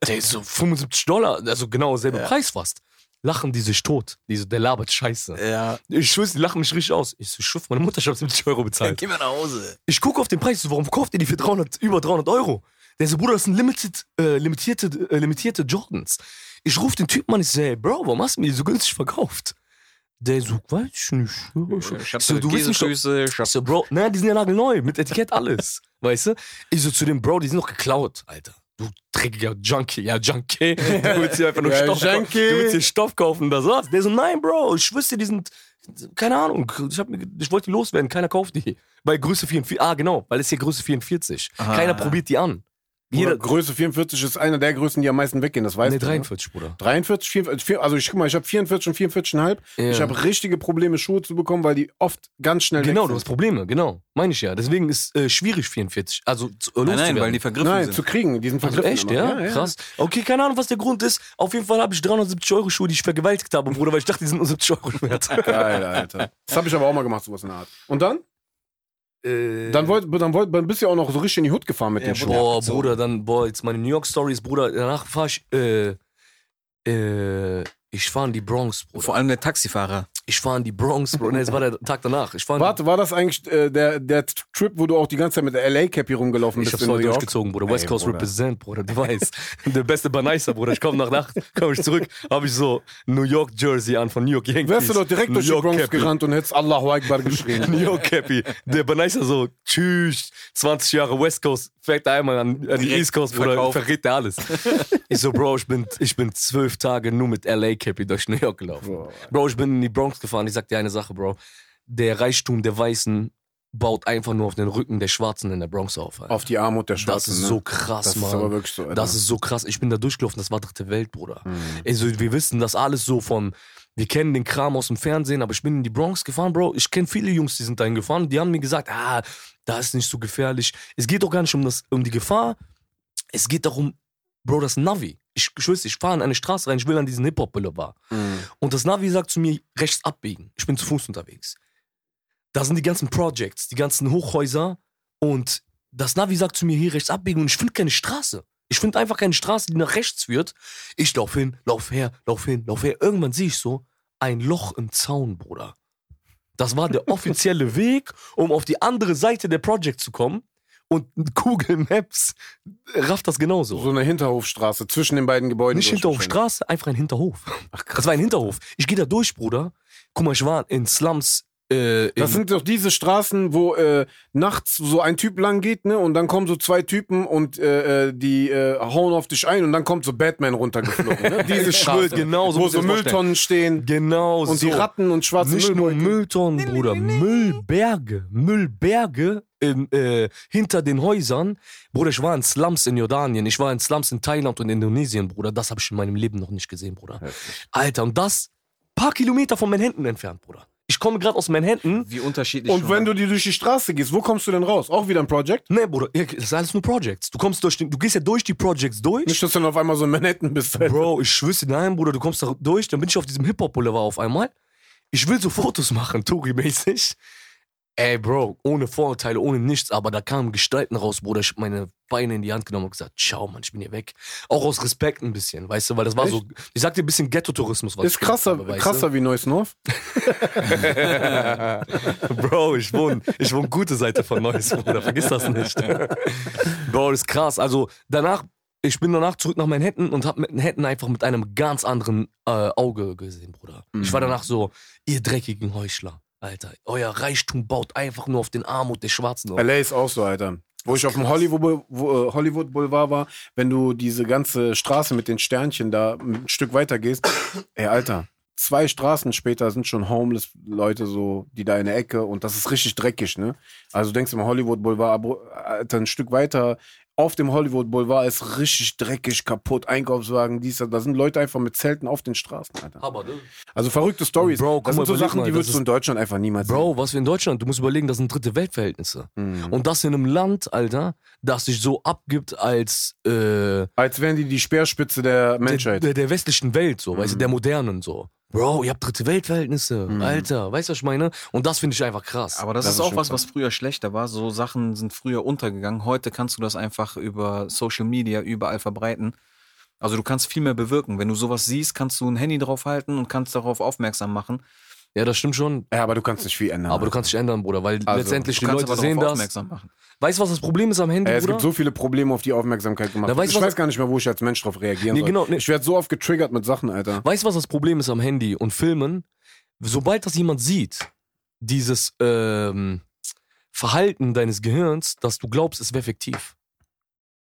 Der ist so 75 Dollar, also genau selber Preis fast. Lachen die sich tot. Die so, der labert Scheiße. Ja. Ich schwör's, die lachen mich richtig aus. Ich so, schuff, meine Mutter hat 70 Euro bezahlt. [laughs] Geh mal nach Hause. Ich gucke auf den Preis, so, warum kauft ihr die für 300, über 300 Euro? Der so, Bruder, das sind limited, äh, limitierte, äh, limitierte Jordans. Ich rufe den Typen an, ich so, hey, Bro, warum hast du mir die so günstig verkauft? Der so, weiß ich nicht. Ich hab so, du Käsefüße, ich hab so, Bro, nein, die sind ja nagelneu, mit Etikett alles. [laughs] weißt du? Ich so zu dem Bro, die sind noch geklaut, Alter. Du dreckiger Junkie, ja, Junkie. Du willst hier einfach nur [laughs] Ja, Stoff kaufen. Du willst hier Stoff kaufen, das war's. Der so, nein, Bro, ich wüsste, die sind, keine Ahnung, ich, hab, ich wollte die loswerden, keiner kauft die. Bei Größe 44, ah, genau, weil es hier Größe 44. Ah. Keiner probiert die an. Jeder Größe 44 ist einer der Größen, die am meisten weggehen, das weißt nee, du. ne? 43, Bruder. 43, 44, also ich guck mal, ich habe 44 und 44,5. Ja. Ich habe richtige Probleme, Schuhe zu bekommen, weil die oft ganz schnell Genau, weg du hast. Probleme, genau. Meine ich ja. Deswegen ist äh, schwierig 44, also zu, äh, Nein, nein, weil die vergriffen Nein, sind. zu kriegen, die sind Also vergriffen. echt, immer. ja? Krass. Okay, keine Ahnung, was der Grund ist. Auf jeden Fall habe ich 370 Euro Schuhe, die ich vergewaltigt habe, Bruder, weil ich dachte, die sind nur 70 Euro wert. Geil, Alter. Das habe ich aber auch mal gemacht, sowas in der Art. Und dann? Äh, Dann, wollt, dann, wollt, dann bist du ja auch noch so richtig in die Hut gefahren mit Ja, den Schuhen. Boah. Bruder, dann, boah, jetzt meine New York Stories, Bruder. Danach fahre ich, äh, äh, ich fahre in die Bronx, Bruder. Vor allem der Taxifahrer. Ich fahre in die Bronx, Bruder. Nee, es war der [laughs] Tag danach. Ich fahre Warte, war das eigentlich äh, der, der Trip, wo du auch die ganze Zeit mit der LA-Cap hier rumgelaufen Ich bist hab's in New voll durchgezogen, Bruder. West Ey, Coast Bruder. Represent, Bruder. Du weißt. [laughs] Der beste Baneiser, Bruder. Ich komme nach Nacht, [laughs] komme ich zurück, habe ich so New York Jersey an von New York Yankees. Wärst du doch direkt New durch die York Bronx Cappy. gerannt und hättest Allahu Akbar geschrien. New York Cappy. Der Baneiser so, tschüss, 20 Jahre West Coast, fährt einmal an, an die East Coast, Bruder, verrät er alles. ich so, Bro, ich bin, ich bin zwölf Tage nur mit LA Cappy durch New York gelaufen. Bro, ich bin in die Bronx gefahren. Ich sag dir eine Sache, Bro. Der Reichtum der Weißen baut einfach nur auf den Rücken der Schwarzen in der Bronx auf. Alter. Auf die Armut der das Schwarzen. ist ne? so krass, Das Mann. ist aber wirklich so. Alter. Das ist so krass. Ich bin da durchgelaufen, das war dritte Welt, Bruder. Mhm. Also, wir wissen das alles so von, wir kennen den Kram aus dem Fernsehen, aber ich bin in die Bronx gefahren, Bro. Ich kenne viele Jungs, die sind dahin gefahren. Die haben mir gesagt, ah, da ist nicht so gefährlich. Es geht doch gar nicht um, das, um die Gefahr. Es geht darum, Bro, das Navi. Ich, weiß, ich fahre in eine Straße rein, ich will an diesen Hip-Hop-Boulevard. Mhm. Und das Navi sagt zu mir, rechts abbiegen. Ich bin zu Fuß unterwegs. Da sind die ganzen Projects, die ganzen Hochhäuser. Und das Navi sagt zu mir, hier rechts abbiegen. Und ich finde keine Straße. Ich finde einfach keine Straße, die nach rechts führt. Ich lauf hin, lauf her, lauf hin, lauf her. Irgendwann sehe ich so ein Loch im Zaun, Bruder. Das war der [laughs] offizielle Weg, um auf die andere Seite der Project zu kommen. Und Google Maps rafft das genauso. So eine Hinterhofstraße zwischen den beiden Gebäuden. Nicht Hinterhofstraße, einfach ein Hinterhof. Ach, krass. Das war ein Hinterhof. Ich gehe da durch, Bruder. Guck mal, ich war in Slums äh, Das in- sind doch diese Straßen, wo äh, nachts so ein Typ lang geht, ne? Und dann kommen so zwei Typen und äh, äh, die äh, hauen auf dich ein und dann kommt so Batman runtergeflogen. Ne? [laughs] Diese Straße, genau so wo so Mülltonnen stehen genau und so. die Ratten und schwarze Nicht nur. Mülltonnen, Bruder, Müllberge, Müllberge in, äh, hinter den Häusern. Bruder, ich war in Slums in Jordanien, ich war in Slums in Thailand und Indonesien, Bruder. Das habe ich in meinem Leben noch nicht gesehen, Bruder. Alter, und das paar Kilometer von Manhattan entfernt, Bruder. Ich komme gerade aus Manhattan. Wie unterschiedlich. Und wenn mal. du die durch die Straße gehst, wo kommst du denn raus? Auch wieder ein Project? Nee, Bruder, das ist alles nur Projects. Du kommst durch den, du gehst ja durch die Projects durch. Nicht, dass du dann auf einmal so in Manhattan bist. Alter. [laughs] Bro, ich schwör's dir, nein, Bruder, du kommst da durch, dann bin ich auf diesem Hip-Hop-Boulevard auf einmal. Ich will so Fotos machen, Touri-mäßig. Ey, Bro, ohne Vorurteile, ohne nichts, aber da kamen Gestalten raus, Bruder. Ich hab meine Beine in die Hand genommen und gesagt, ciao, Mann, ich bin hier weg. Auch aus Respekt ein bisschen, weißt du, weil das war so, ich sag dir ein bisschen Ghetto-Tourismus. was Ist krasser, habe, krasser wie Neues North. Du? [laughs] Bro, ich wohne, ich wohne gute Seite von Neuss, Bruder, vergiss das nicht. [laughs] Bro, das ist krass. Also danach, ich bin danach zurück nach Manhattan und hab Manhattan einfach mit einem ganz anderen äh, Auge gesehen, Bruder. Ich war danach so, ihr dreckigen Heuchler, Alter. Euer Reichtum baut einfach nur auf den Armut der Schwarzen auf. LA ist auch so, Alter. Wo ich auf dem Hollywood, wo, äh, Hollywood Boulevard war, wenn du diese ganze Straße mit den Sternchen da ein Stück weiter gehst, [coughs] ey, Alter, zwei Straßen später sind schon homeless Leute so, die da in der Ecke und das ist richtig dreckig, ne? Also du denkst im Hollywood Boulevard, aber, Alter, ein Stück weiter auf dem Hollywood Boulevard ist richtig dreckig, kaputt, Einkaufswagen, dies, das. Da sind Leute einfach mit Zelten auf den Straßen, Alter. Aber, ne? Also verrückte Stories. Bro, das sind so Sachen, mal, die würdest du in Deutschland einfach niemals Bro, was wir in Deutschland, du musst überlegen, das sind dritte Weltverhältnisse. sehen. Mhm. Und das in einem Land, Alter, das sich so abgibt als äh, Als wären die die Speerspitze der Menschheit. Der, der, der westlichen Welt, so, weißt du, der modernen, so. Bro, ihr habt dritte Weltverhältnisse, Alter, weißt du, was ich meine? Und das finde ich einfach krass. Aber das, Das ist ist auch was, krass. was früher schlechter war. So Sachen sind früher untergegangen. Heute kannst du das einfach über Social Media überall verbreiten. Also du kannst viel mehr bewirken. Wenn du sowas siehst, kannst du ein Handy draufhalten und kannst darauf aufmerksam machen. Ja, das stimmt schon. Ja, aber du kannst nicht viel ändern. Aber du kannst dich ändern, Bruder, weil Also, letztendlich die Leute sehen das. aufmerksam machen. Weißt du, was das Problem ist am Handy, Ey, es Bruder? gibt so viele Probleme, auf die Aufmerksamkeit gemacht wird. Ich weiß gar nicht mehr, wo ich als Mensch drauf reagieren Nee, soll. genau, nee. Ich werde so oft getriggert mit Sachen, Alter. Weißt du, was das Problem ist am Handy und Filmen? Sobald das jemand sieht, dieses ähm, Verhalten deines Gehirns, dass du glaubst, es wäre fiktiv.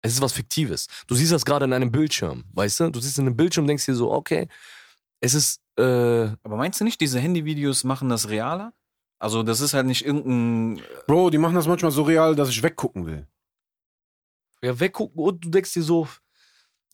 Es ist was Fiktives. Du siehst das gerade in einem Bildschirm, weißt du? Du siehst in einem Bildschirm und denkst dir so, okay, es ist, äh, Aber meinst du nicht, diese Handyvideos machen das realer? Also das ist halt nicht irgendein... Bro, die machen das manchmal so real, dass ich weggucken will. ja, weggucken und du denkst dir so,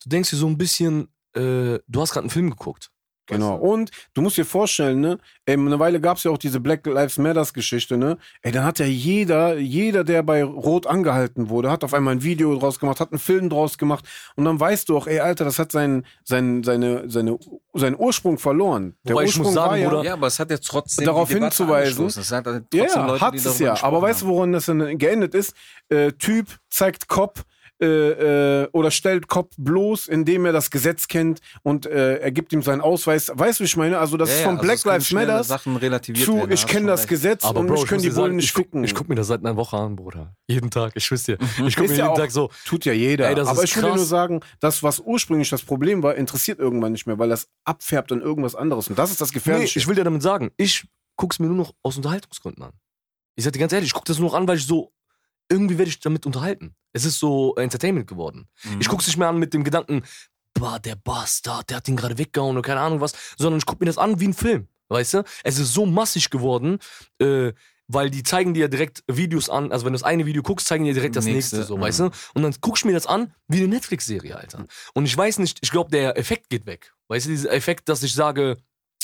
du denkst dir so ein bisschen, äh, du hast gerade einen Film geguckt. Genau. Und du musst dir vorstellen, ne, ey, eine Weile gab es ja auch diese Black Lives Matters Geschichte, ne? Ey, dann hat ja jeder, jeder, der bei Rot angehalten wurde, hat auf einmal ein Video draus gemacht, hat einen Film draus gemacht und dann weißt du auch, ey, Alter, das hat seinen, seinen, seine, seine, seinen Ursprung verloren. Der Wobei ich Ursprung muss sagen, war ja, Bruder, Ja, aber es hat jetzt trotzdem Darauf hinzuweisen-. Es hat Ja, trotzdem ja, Leute, es ja. Aber weißt du, woran das dann geendet ist? Äh, typ zeigt Cop äh, äh, oder stellt Cop bloß, indem er das Gesetz kennt und äh, er gibt ihm seinen Ausweis. Weißt du, wie ich meine? Also das Ja, ist ja, von also Black es Lives relativiert zu, werden, ich kenne das recht. Gesetz aber und Bro, ich ich können die Bullen nicht ich guck, ficken. ich guck mir das seit einer Woche an, Bruder. Jeden Tag, ich schwör's dir. Ich guck Ist mir ja jeden auch- Tag so, Tut ja jeder. Ey, das Aber ist ich will dir krass. nur sagen, das, was ursprünglich das Problem war, interessiert irgendwann nicht mehr, weil das abfärbt in irgendwas anderes. Und das ist das Nee, Gefährliche. ich will dir damit sagen, ich guck's mir nur noch aus Unterhaltungsgründen an. Ich sag dir ganz ehrlich, ich guck das nur noch an, weil ich so, irgendwie werde ich damit unterhalten. Es ist so Entertainment geworden. Mhm. Ich guck's nicht mehr an mit dem Gedanken, boah, der Bastard, der hat ihn gerade weggehauen oder keine Ahnung was, sondern ich guck mir das an wie ein Film, weißt du? Es ist so massig geworden, äh, weil die zeigen dir direkt Videos an, also wenn du das eine Video guckst, zeigen die dir direkt das nächste, Nächste, so, mhm. weißt du? Und dann guck ich mir das an wie eine Netflix-Serie, Alter. Und ich weiß nicht, ich glaube, der Effekt geht weg. Weißt du, dieser Effekt, dass ich sage,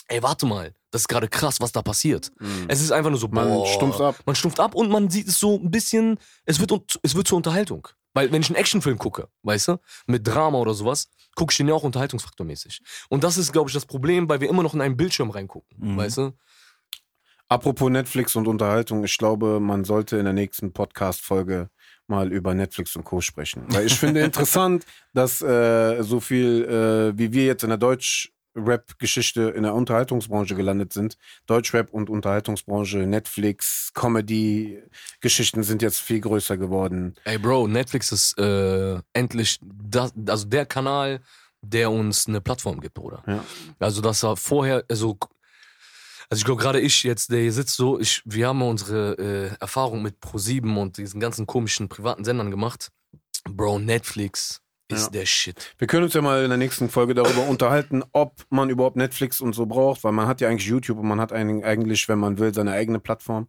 ey, warte mal, das ist gerade krass, was da passiert. Mhm. Es ist einfach nur so, Man boah, stumpft ab. Man stumpft ab und man sieht es so ein bisschen, es wird, und- es wird zur Unterhaltung. Weil wenn ich einen Actionfilm gucke, weißt du, mit Drama oder sowas, gucke ich den ja auch unterhaltungsfaktormäßig. Und das ist, glaube ich, das Problem, weil wir immer noch in einen Bildschirm reingucken, Mhm. weißt du? Apropos Netflix und Unterhaltung, ich glaube, man sollte in der nächsten Podcast-Folge mal über Netflix und Co. sprechen. Weil ich finde [laughs] interessant, dass äh, so viel, äh, wie wir jetzt in der Deutsch-Rap-Geschichte in der Unterhaltungsbranche gelandet sind. Deutschrap und Unterhaltungsbranche, Netflix, Comedy-Geschichten sind jetzt viel größer geworden. Ey, Bro, Netflix ist äh, endlich das, also der Kanal, der uns eine Plattform gibt, Bruder. Ja. Also, das war vorher, also Also ich glaube, gerade ich jetzt, der hier sitzt so, ich, wir haben unsere äh, Erfahrung mit Pro7 und diesen ganzen komischen privaten Sendern gemacht. Bro, Netflix ist Ja. der Shit. Wir können uns ja mal in der nächsten Folge darüber unterhalten, ob man überhaupt Netflix und so braucht, weil man hat ja eigentlich YouTube und man hat eigentlich, wenn man will, seine eigene Plattform.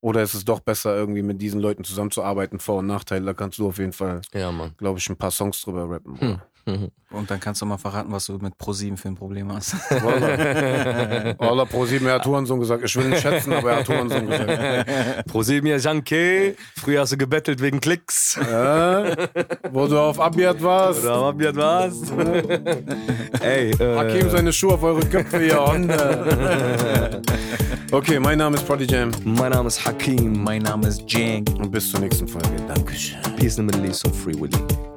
Oder ist es doch besser, irgendwie mit diesen Leuten zusammenzuarbeiten? Vor- und Nachteile, da kannst du auf jeden Fall, Ja, glaube ich, ein paar Songs drüber rappen. Hm. Mhm. Und dann kannst du mal verraten, was du mit Pro7 für ein Problem hast. Wallah, [laughs] Pro7, er hat Hurensohn gesagt. Ich will nicht schätzen, aber er hat Hurensohn gesagt. [laughs] Prosimia Janke, früher hast du gebettelt wegen Klicks. Äh, wo du auf Abiat warst. Da hab ich was. Ey, äh, Hakim seine Schuhe auf eure Köpfe, ihr Hunde. [laughs] Okay, mein Name ist Prodigy Jam mein Name ist Hakim. mein Name ist Jank. und bis zur nächsten Folge. Dankeschön. Peace in the Middle East und Free Willy.